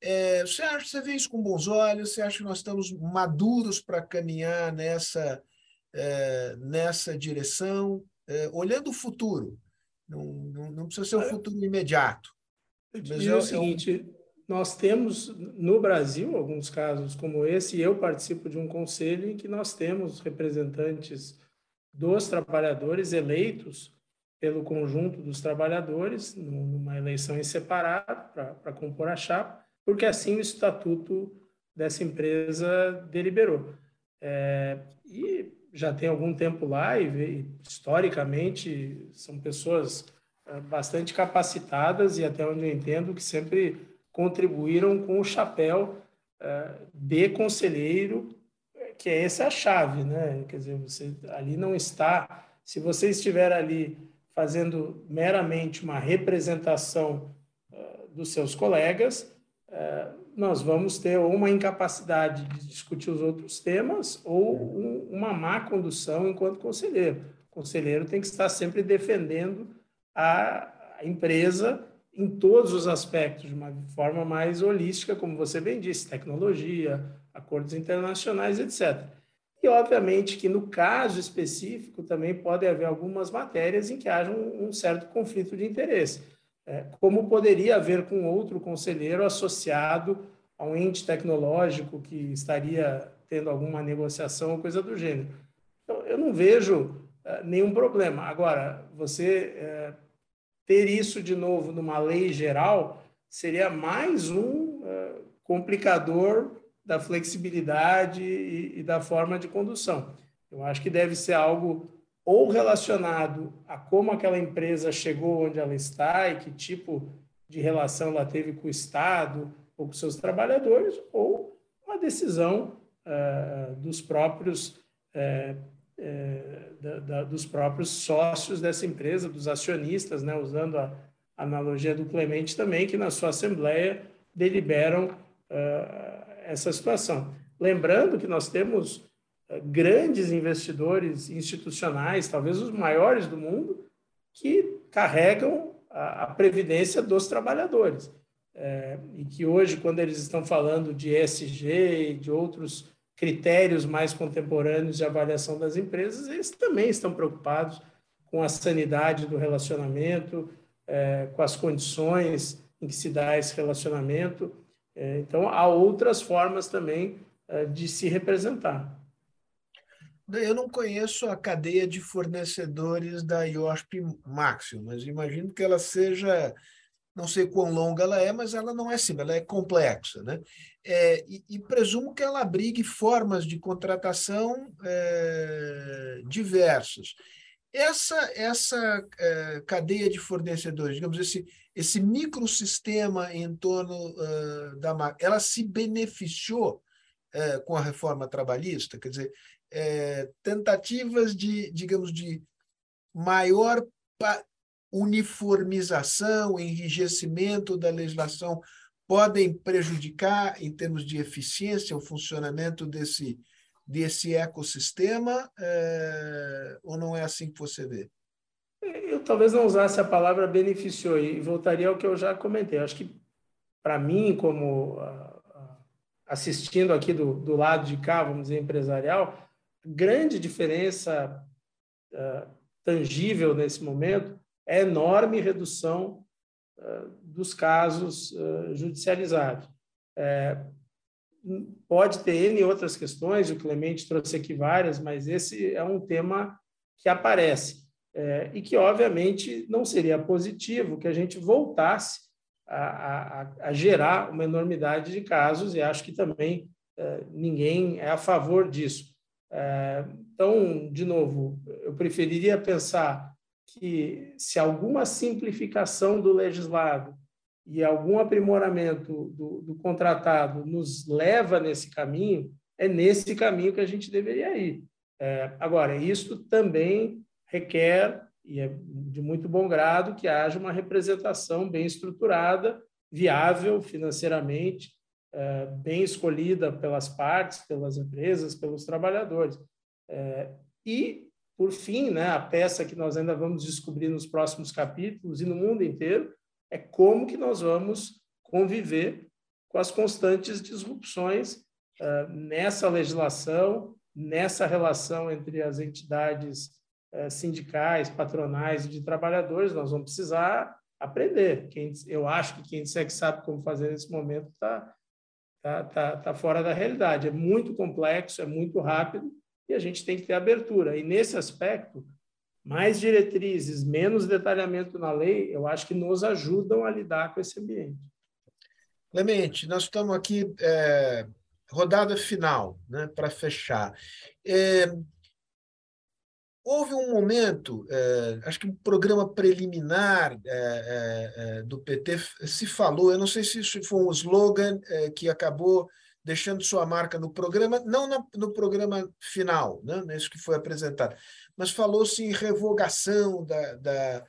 Speaker 2: É, você acha você vê isso com bons olhos? Você acha que nós estamos maduros para caminhar nessa, é, nessa direção? É, olhando o futuro, não, não, não precisa ser um futuro imediato.
Speaker 4: Eu diria o seguinte, nós temos no Brasil alguns casos como esse, e eu participo de um conselho em que nós temos representantes dos trabalhadores eleitos pelo conjunto dos trabalhadores, numa eleição em separado para compor a chapa, porque assim o estatuto dessa empresa deliberou. É, e já tem algum tempo lá e, historicamente são pessoas eh, bastante capacitadas e até onde eu entendo que sempre contribuíram com o chapéu eh, de conselheiro, que é essa a chave, né? Quer dizer, você ali não está, se você estiver ali fazendo meramente uma representação eh, dos seus colegas, nós vamos ter uma incapacidade de discutir os outros temas ou um, uma má condução enquanto conselheiro. O conselheiro tem que estar sempre defendendo a, empresa em todos os aspectos, de uma forma mais holística, como você bem disse, tecnologia, acordos internacionais, etc. E, obviamente, que no caso específico também pode haver algumas matérias em que haja um, um certo conflito de interesse como poderia haver com outro conselheiro associado a um ente tecnológico que estaria tendo alguma negociação ou coisa do gênero. Então, eu não vejo é, nenhum problema. Agora, você é, ter isso de novo numa lei geral seria mais um é, complicador da flexibilidade e da forma de condução. Eu acho que deve ser algo ou relacionado a como aquela empresa chegou onde ela está e que tipo de relação ela teve com o Estado ou com seus trabalhadores, ou uma decisão uh, dos próprios uh, uh, da, da, dos próprios sócios dessa empresa, dos acionistas, né, usando a analogia do Clemente também, que na sua assembleia deliberam essa situação. Lembrando que nós temos grandes investidores institucionais, talvez os maiores do mundo, que carregam a, a previdência dos trabalhadores. É, e que hoje, quando eles estão falando de ESG e de outros critérios mais contemporâneos de avaliação das empresas, eles também estão preocupados com a sanidade do relacionamento, é, com as condições em que se dá esse relacionamento, É, então, há outras formas também de se representar.
Speaker 2: Eu não conheço a cadeia de fornecedores da IOSP Maxio, mas imagino que ela seja, não sei quão longa ela é, mas ela não é simples, ela é complexa. Né? É, e, e, presumo que ela abrigue formas de contratação é, diversas. Essa, essa é, cadeia de fornecedores, digamos, esse, esse microsistema em torno uh, da ela se beneficiou uh, com a reforma trabalhista? Quer dizer, uh, tentativas de, digamos, de maior uniformização, enrijecimento da legislação podem prejudicar, em termos de eficiência, o funcionamento desse, desse ecossistema, ou não é assim que você vê?
Speaker 4: Eu talvez não usasse a palavra beneficiou e voltaria ao que eu já comentei. Acho que, para mim, como uh, assistindo aqui do, do lado de cá, vamos dizer, empresarial, grande diferença uh, tangível nesse momento é a enorme redução uh, dos casos judicializados. É, pode ter N outras questões, o Clemente trouxe aqui várias, mas esse é um tema que aparece é, e que, obviamente, não seria positivo que a gente voltasse a, a, a gerar uma enormidade de casos, e acho que também é, ninguém é a favor disso. Então, de novo, eu preferiria pensar que se alguma simplificação do legislado e algum aprimoramento do, do, contratado nos leva nesse caminho, é nesse caminho que a gente deveria ir. É, agora, isso também requer, e é de muito bom grado, que haja uma representação bem estruturada, viável financeiramente, bem escolhida pelas partes, pelas empresas, pelos trabalhadores. E, por fim, né, a peça que nós ainda vamos descobrir nos próximos capítulos e no mundo inteiro é como que nós vamos conviver com as constantes disrupções é, nessa legislação, nessa relação entre as entidades sindicais, patronais e de trabalhadores, nós vamos precisar aprender. Quem, eu acho que quem disser que sabe como fazer nesse momento está tá, tá, tá fora da realidade. É muito complexo, é muito rápido e a gente tem que ter abertura. E nesse aspecto, mais diretrizes, menos detalhamento na lei, eu acho que nos ajudam a lidar com esse ambiente.
Speaker 2: Clemente, nós estamos aqui, é, rodada final, né, para fechar. É, Houve um momento, é, acho que um programa preliminar é, é, do PT se falou, eu não sei se isso foi um slogan que acabou deixando sua marca no programa, não no programa final, né, nesse que foi apresentado, mas falou-se em revogação da, da,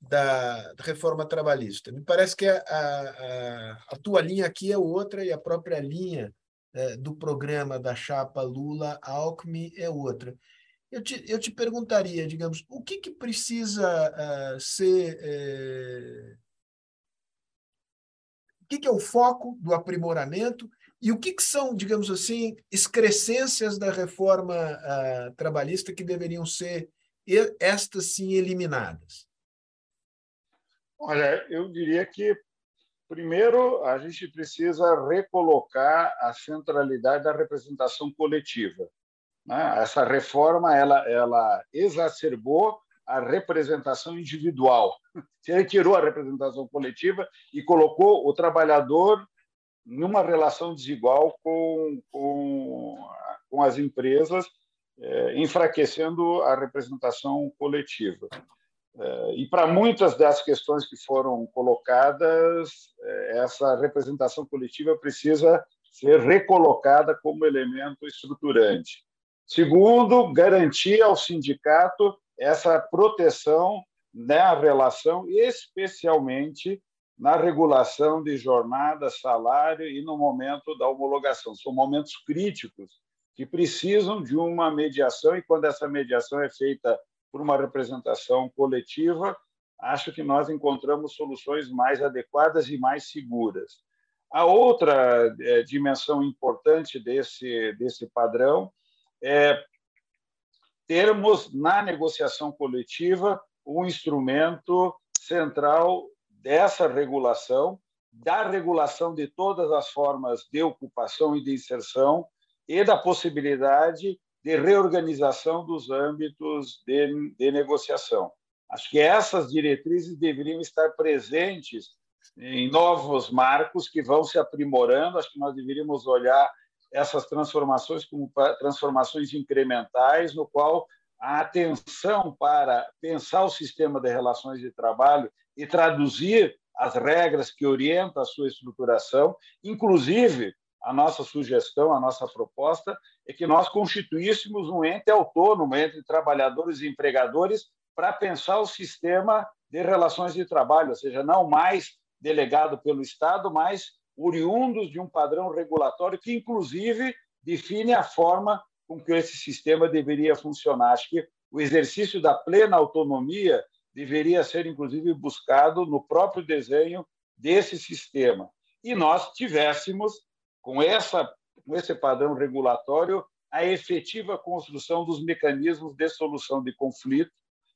Speaker 2: da, reforma trabalhista. Me parece que a, a, a, tua linha aqui é outra e a própria linha do programa da chapa Lula-Alckmin é outra. Eu te, eu te perguntaria, digamos, o que, que precisa uh, ser. Eh, o que, que é o foco do aprimoramento e o que, que são, digamos assim, excrescências da reforma uh, trabalhista que deveriam ser, estas sim, eliminadas?
Speaker 3: Olha, eu diria que, primeiro, a gente precisa recolocar a centralidade da representação coletiva. Né? Essa reforma ela, ela exacerbou a representação individual. <laughs> Retirou a representação coletiva e colocou o trabalhador numa relação desigual com, com, com as empresas, é, enfraquecendo a representação coletiva. É, e para muitas das questões que foram colocadas, é, essa representação coletiva precisa ser recolocada como elemento estruturante. Segundo, garantir ao sindicato essa proteção na relação, especialmente na regulação de jornada, salário e no momento da homologação. São momentos críticos que precisam de uma mediação, e quando essa mediação é feita por uma representação coletiva, acho que nós encontramos soluções mais adequadas e mais seguras. A outra é, dimensão importante desse, desse padrão é, termos na negociação coletiva um instrumento central dessa regulação da regulação de todas as formas de ocupação e de inserção e da possibilidade de reorganização dos âmbitos de, de negociação. Acho que essas diretrizes deveriam estar presentes em novos marcos que vão se aprimorando. Acho que nós deveríamos olhar essas transformações como transformações incrementais, no qual a atenção para pensar o sistema de relações de trabalho e traduzir as regras que orientam a sua estruturação, inclusive a nossa sugestão, a nossa proposta é que nós constituíssemos um ente autônomo entre trabalhadores e empregadores para pensar o sistema de relações de trabalho, ou seja, não mais delegado pelo Estado, mas oriundos de um padrão regulatório que, inclusive, define a forma com que esse sistema deveria funcionar. Acho que o exercício da plena autonomia deveria ser, inclusive, buscado no próprio desenho desse sistema. E nós tivéssemos, com, essa, com esse padrão regulatório, a efetiva construção dos mecanismos de solução de conflito,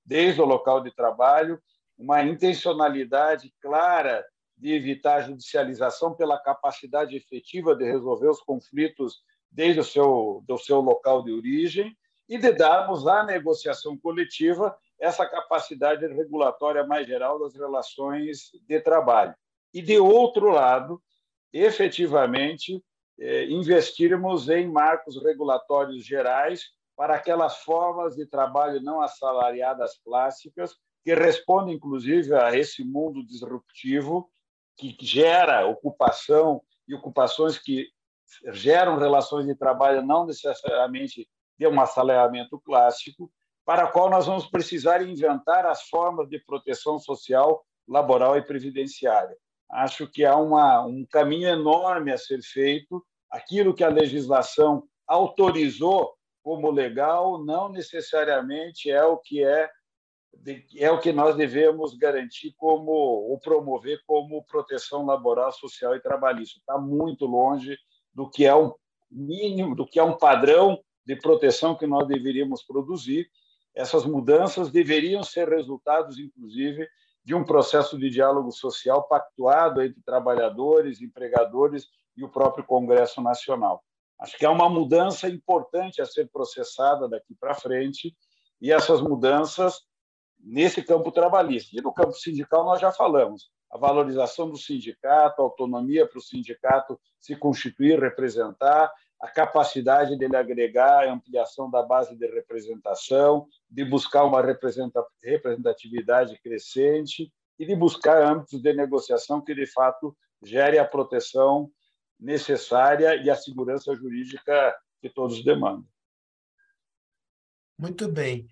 Speaker 3: desde o local de trabalho, uma intencionalidade clara de evitar a judicialização pela capacidade efetiva de resolver os conflitos desde o seu, do seu local de origem e de darmos à negociação coletiva essa capacidade regulatória mais geral das relações de trabalho. E, de outro lado, efetivamente, eh, investirmos em marcos regulatórios gerais para aquelas formas de trabalho não assalariadas clássicas, que respondem, inclusive, a esse mundo disruptivo que gera ocupação e ocupações que geram relações de trabalho não necessariamente de um assalariamento clássico, para a qual nós vamos precisar inventar as formas de proteção social, laboral e previdenciária. Acho que há uma, um caminho enorme a ser feito. Aquilo que a legislação autorizou como legal não necessariamente é o que é é o que nós devemos garantir como ou promover como proteção laboral, social e trabalhista. Está muito longe do que é um mínimo, do que é um padrão de proteção que nós deveríamos produzir. Essas mudanças deveriam ser resultados, inclusive, de um processo de diálogo social pactuado entre trabalhadores, empregadores e o próprio Congresso Nacional. Acho que é uma mudança importante a ser processada daqui para frente, e essas mudanças nesse campo trabalhista. E no campo sindical, nós já falamos a valorização do sindicato, a autonomia para o sindicato se constituir, representar, a capacidade dele agregar a ampliação da base de representação, de buscar uma representatividade crescente e de buscar âmbitos de negociação que, de fato, gere a proteção necessária e a segurança jurídica que todos demandam.
Speaker 2: Muito bem.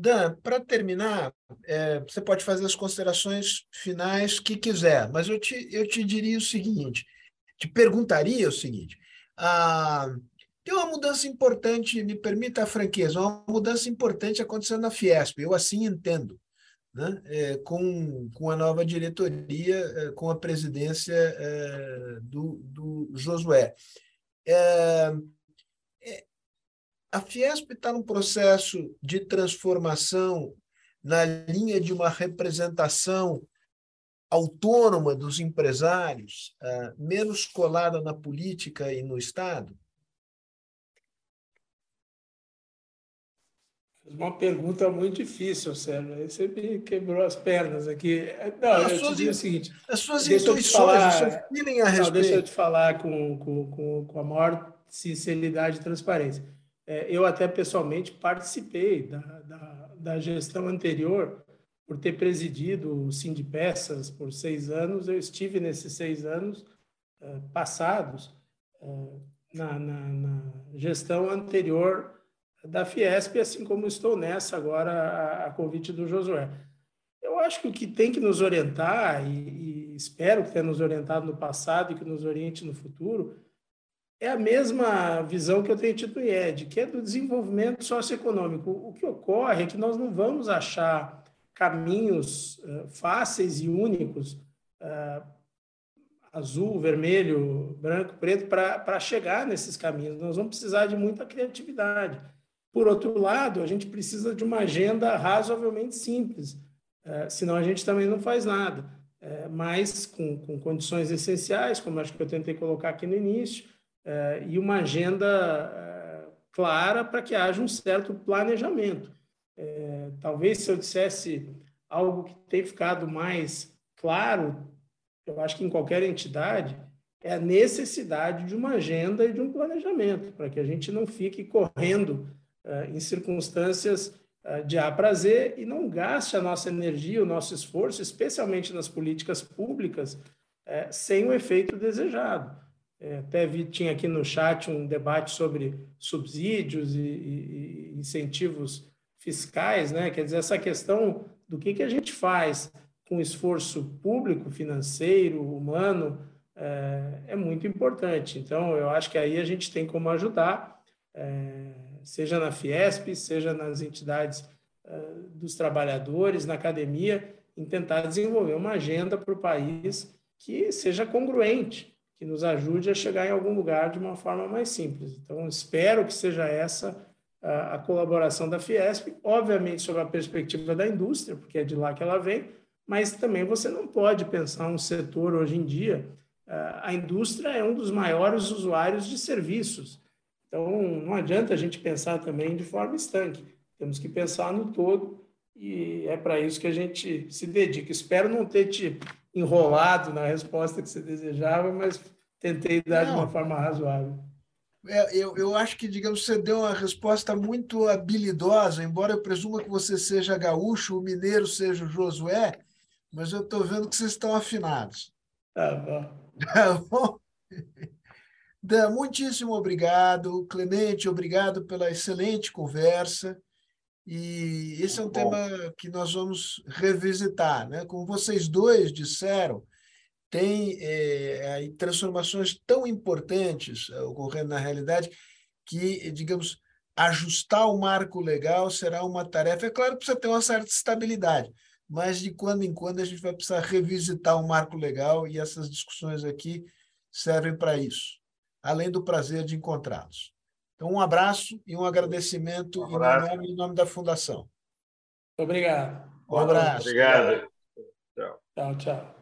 Speaker 2: Dan, para terminar, é, você pode fazer as considerações finais que quiser, mas eu te, eu te diria o seguinte, te perguntaria o seguinte, ah, tem uma mudança importante, me permita a franqueza, uma mudança importante acontecendo na Fiesp, eu assim entendo, né? É, com, com a nova diretoria, é, com a presidência é, do, do Josué. É, a Fiesp está num processo de transformação na linha de uma representação autônoma dos empresários, ah, menos colada na política e no Estado?
Speaker 4: Uma pergunta muito difícil, Sérgio. Você me quebrou as pernas aqui. Não, as eu suas, te digo o seguinte.
Speaker 2: As suas intuições, falar, o seu feeling a respeito. Não,
Speaker 4: deixa eu te falar com, com, com a maior sinceridade e transparência. É, eu até pessoalmente participei da, da, da, gestão anterior, por ter presidido o Sim de Peças por seis anos. Eu estive nesses seis anos uh, passados uh, na, na, na, gestão anterior da Fiesp, assim como estou nessa agora a, a, convite do Josué. Eu acho que o que tem que nos orientar, e, e espero que tenha nos orientado no passado e que nos oriente no futuro, é a mesma visão que eu tenho tido do IED, que é do desenvolvimento socioeconômico. O que ocorre é que nós não vamos achar caminhos uh, fáceis e únicos, uh, azul, vermelho, branco, preto, para chegar nesses caminhos. Nós vamos precisar de muita criatividade. Por outro lado, a gente precisa de uma agenda razoavelmente simples, uh, senão a gente também não faz nada. mas com, com, condições essenciais, como acho que eu tentei colocar aqui no início, e uma agenda é, clara para que haja um certo planejamento. É, talvez se eu dissesse algo que tem ficado mais claro, eu acho que em qualquer entidade, é a necessidade de uma agenda e de um planejamento, para que a gente não fique correndo em circunstâncias de A para Z e não gaste a nossa energia, o nosso esforço, especialmente nas políticas públicas, sem o efeito desejado. É, até vi, tinha aqui no chat um debate sobre subsídios e, e, incentivos fiscais, né? quer dizer, essa questão do que, que a gente faz com esforço público, financeiro, humano, é, é muito importante. Então, eu acho que aí a gente tem como ajudar. É, seja na Fiesp, seja nas entidades uh, dos trabalhadores, na academia, em tentar desenvolver uma agenda para o país que seja congruente, que nos ajude a chegar em algum lugar de uma forma mais simples. Então, espero que seja essa a, a colaboração da Fiesp, obviamente sob a perspectiva da indústria, porque é de lá que ela vem, mas também você não pode pensar um setor hoje em dia. A indústria é um dos maiores usuários de serviços. Então, não adianta a gente pensar também de forma estanque. Temos que pensar no todo e é para isso que a gente se dedica. Espero não ter te enrolado na resposta que você desejava, mas tentei dar não. de uma forma razoável.
Speaker 2: É, eu, eu acho que, digamos, você deu uma resposta muito habilidosa, embora eu presuma que você seja gaúcho, o mineiro seja o Josué, mas eu estou vendo que vocês estão afinados.
Speaker 4: Tá bom.
Speaker 2: Tá bom? Dan, muitíssimo obrigado. Clemente, obrigado pela excelente conversa. E esse é um tema que nós vamos revisitar. Né? Como vocês dois disseram, tem é, transformações tão importantes eh, ocorrendo na realidade que, digamos, ajustar o marco legal será uma tarefa. É claro que precisa ter uma certa estabilidade, mas de quando em quando a gente vai precisar revisitar o marco legal e essas discussões aqui servem para isso além do prazer de encontrá-los. Então, um abraço e um agradecimento um abraço. em, nome, em nome da Fundação.
Speaker 4: Obrigado.
Speaker 2: Um abraço.
Speaker 3: Obrigado.
Speaker 4: Tchau, tchau.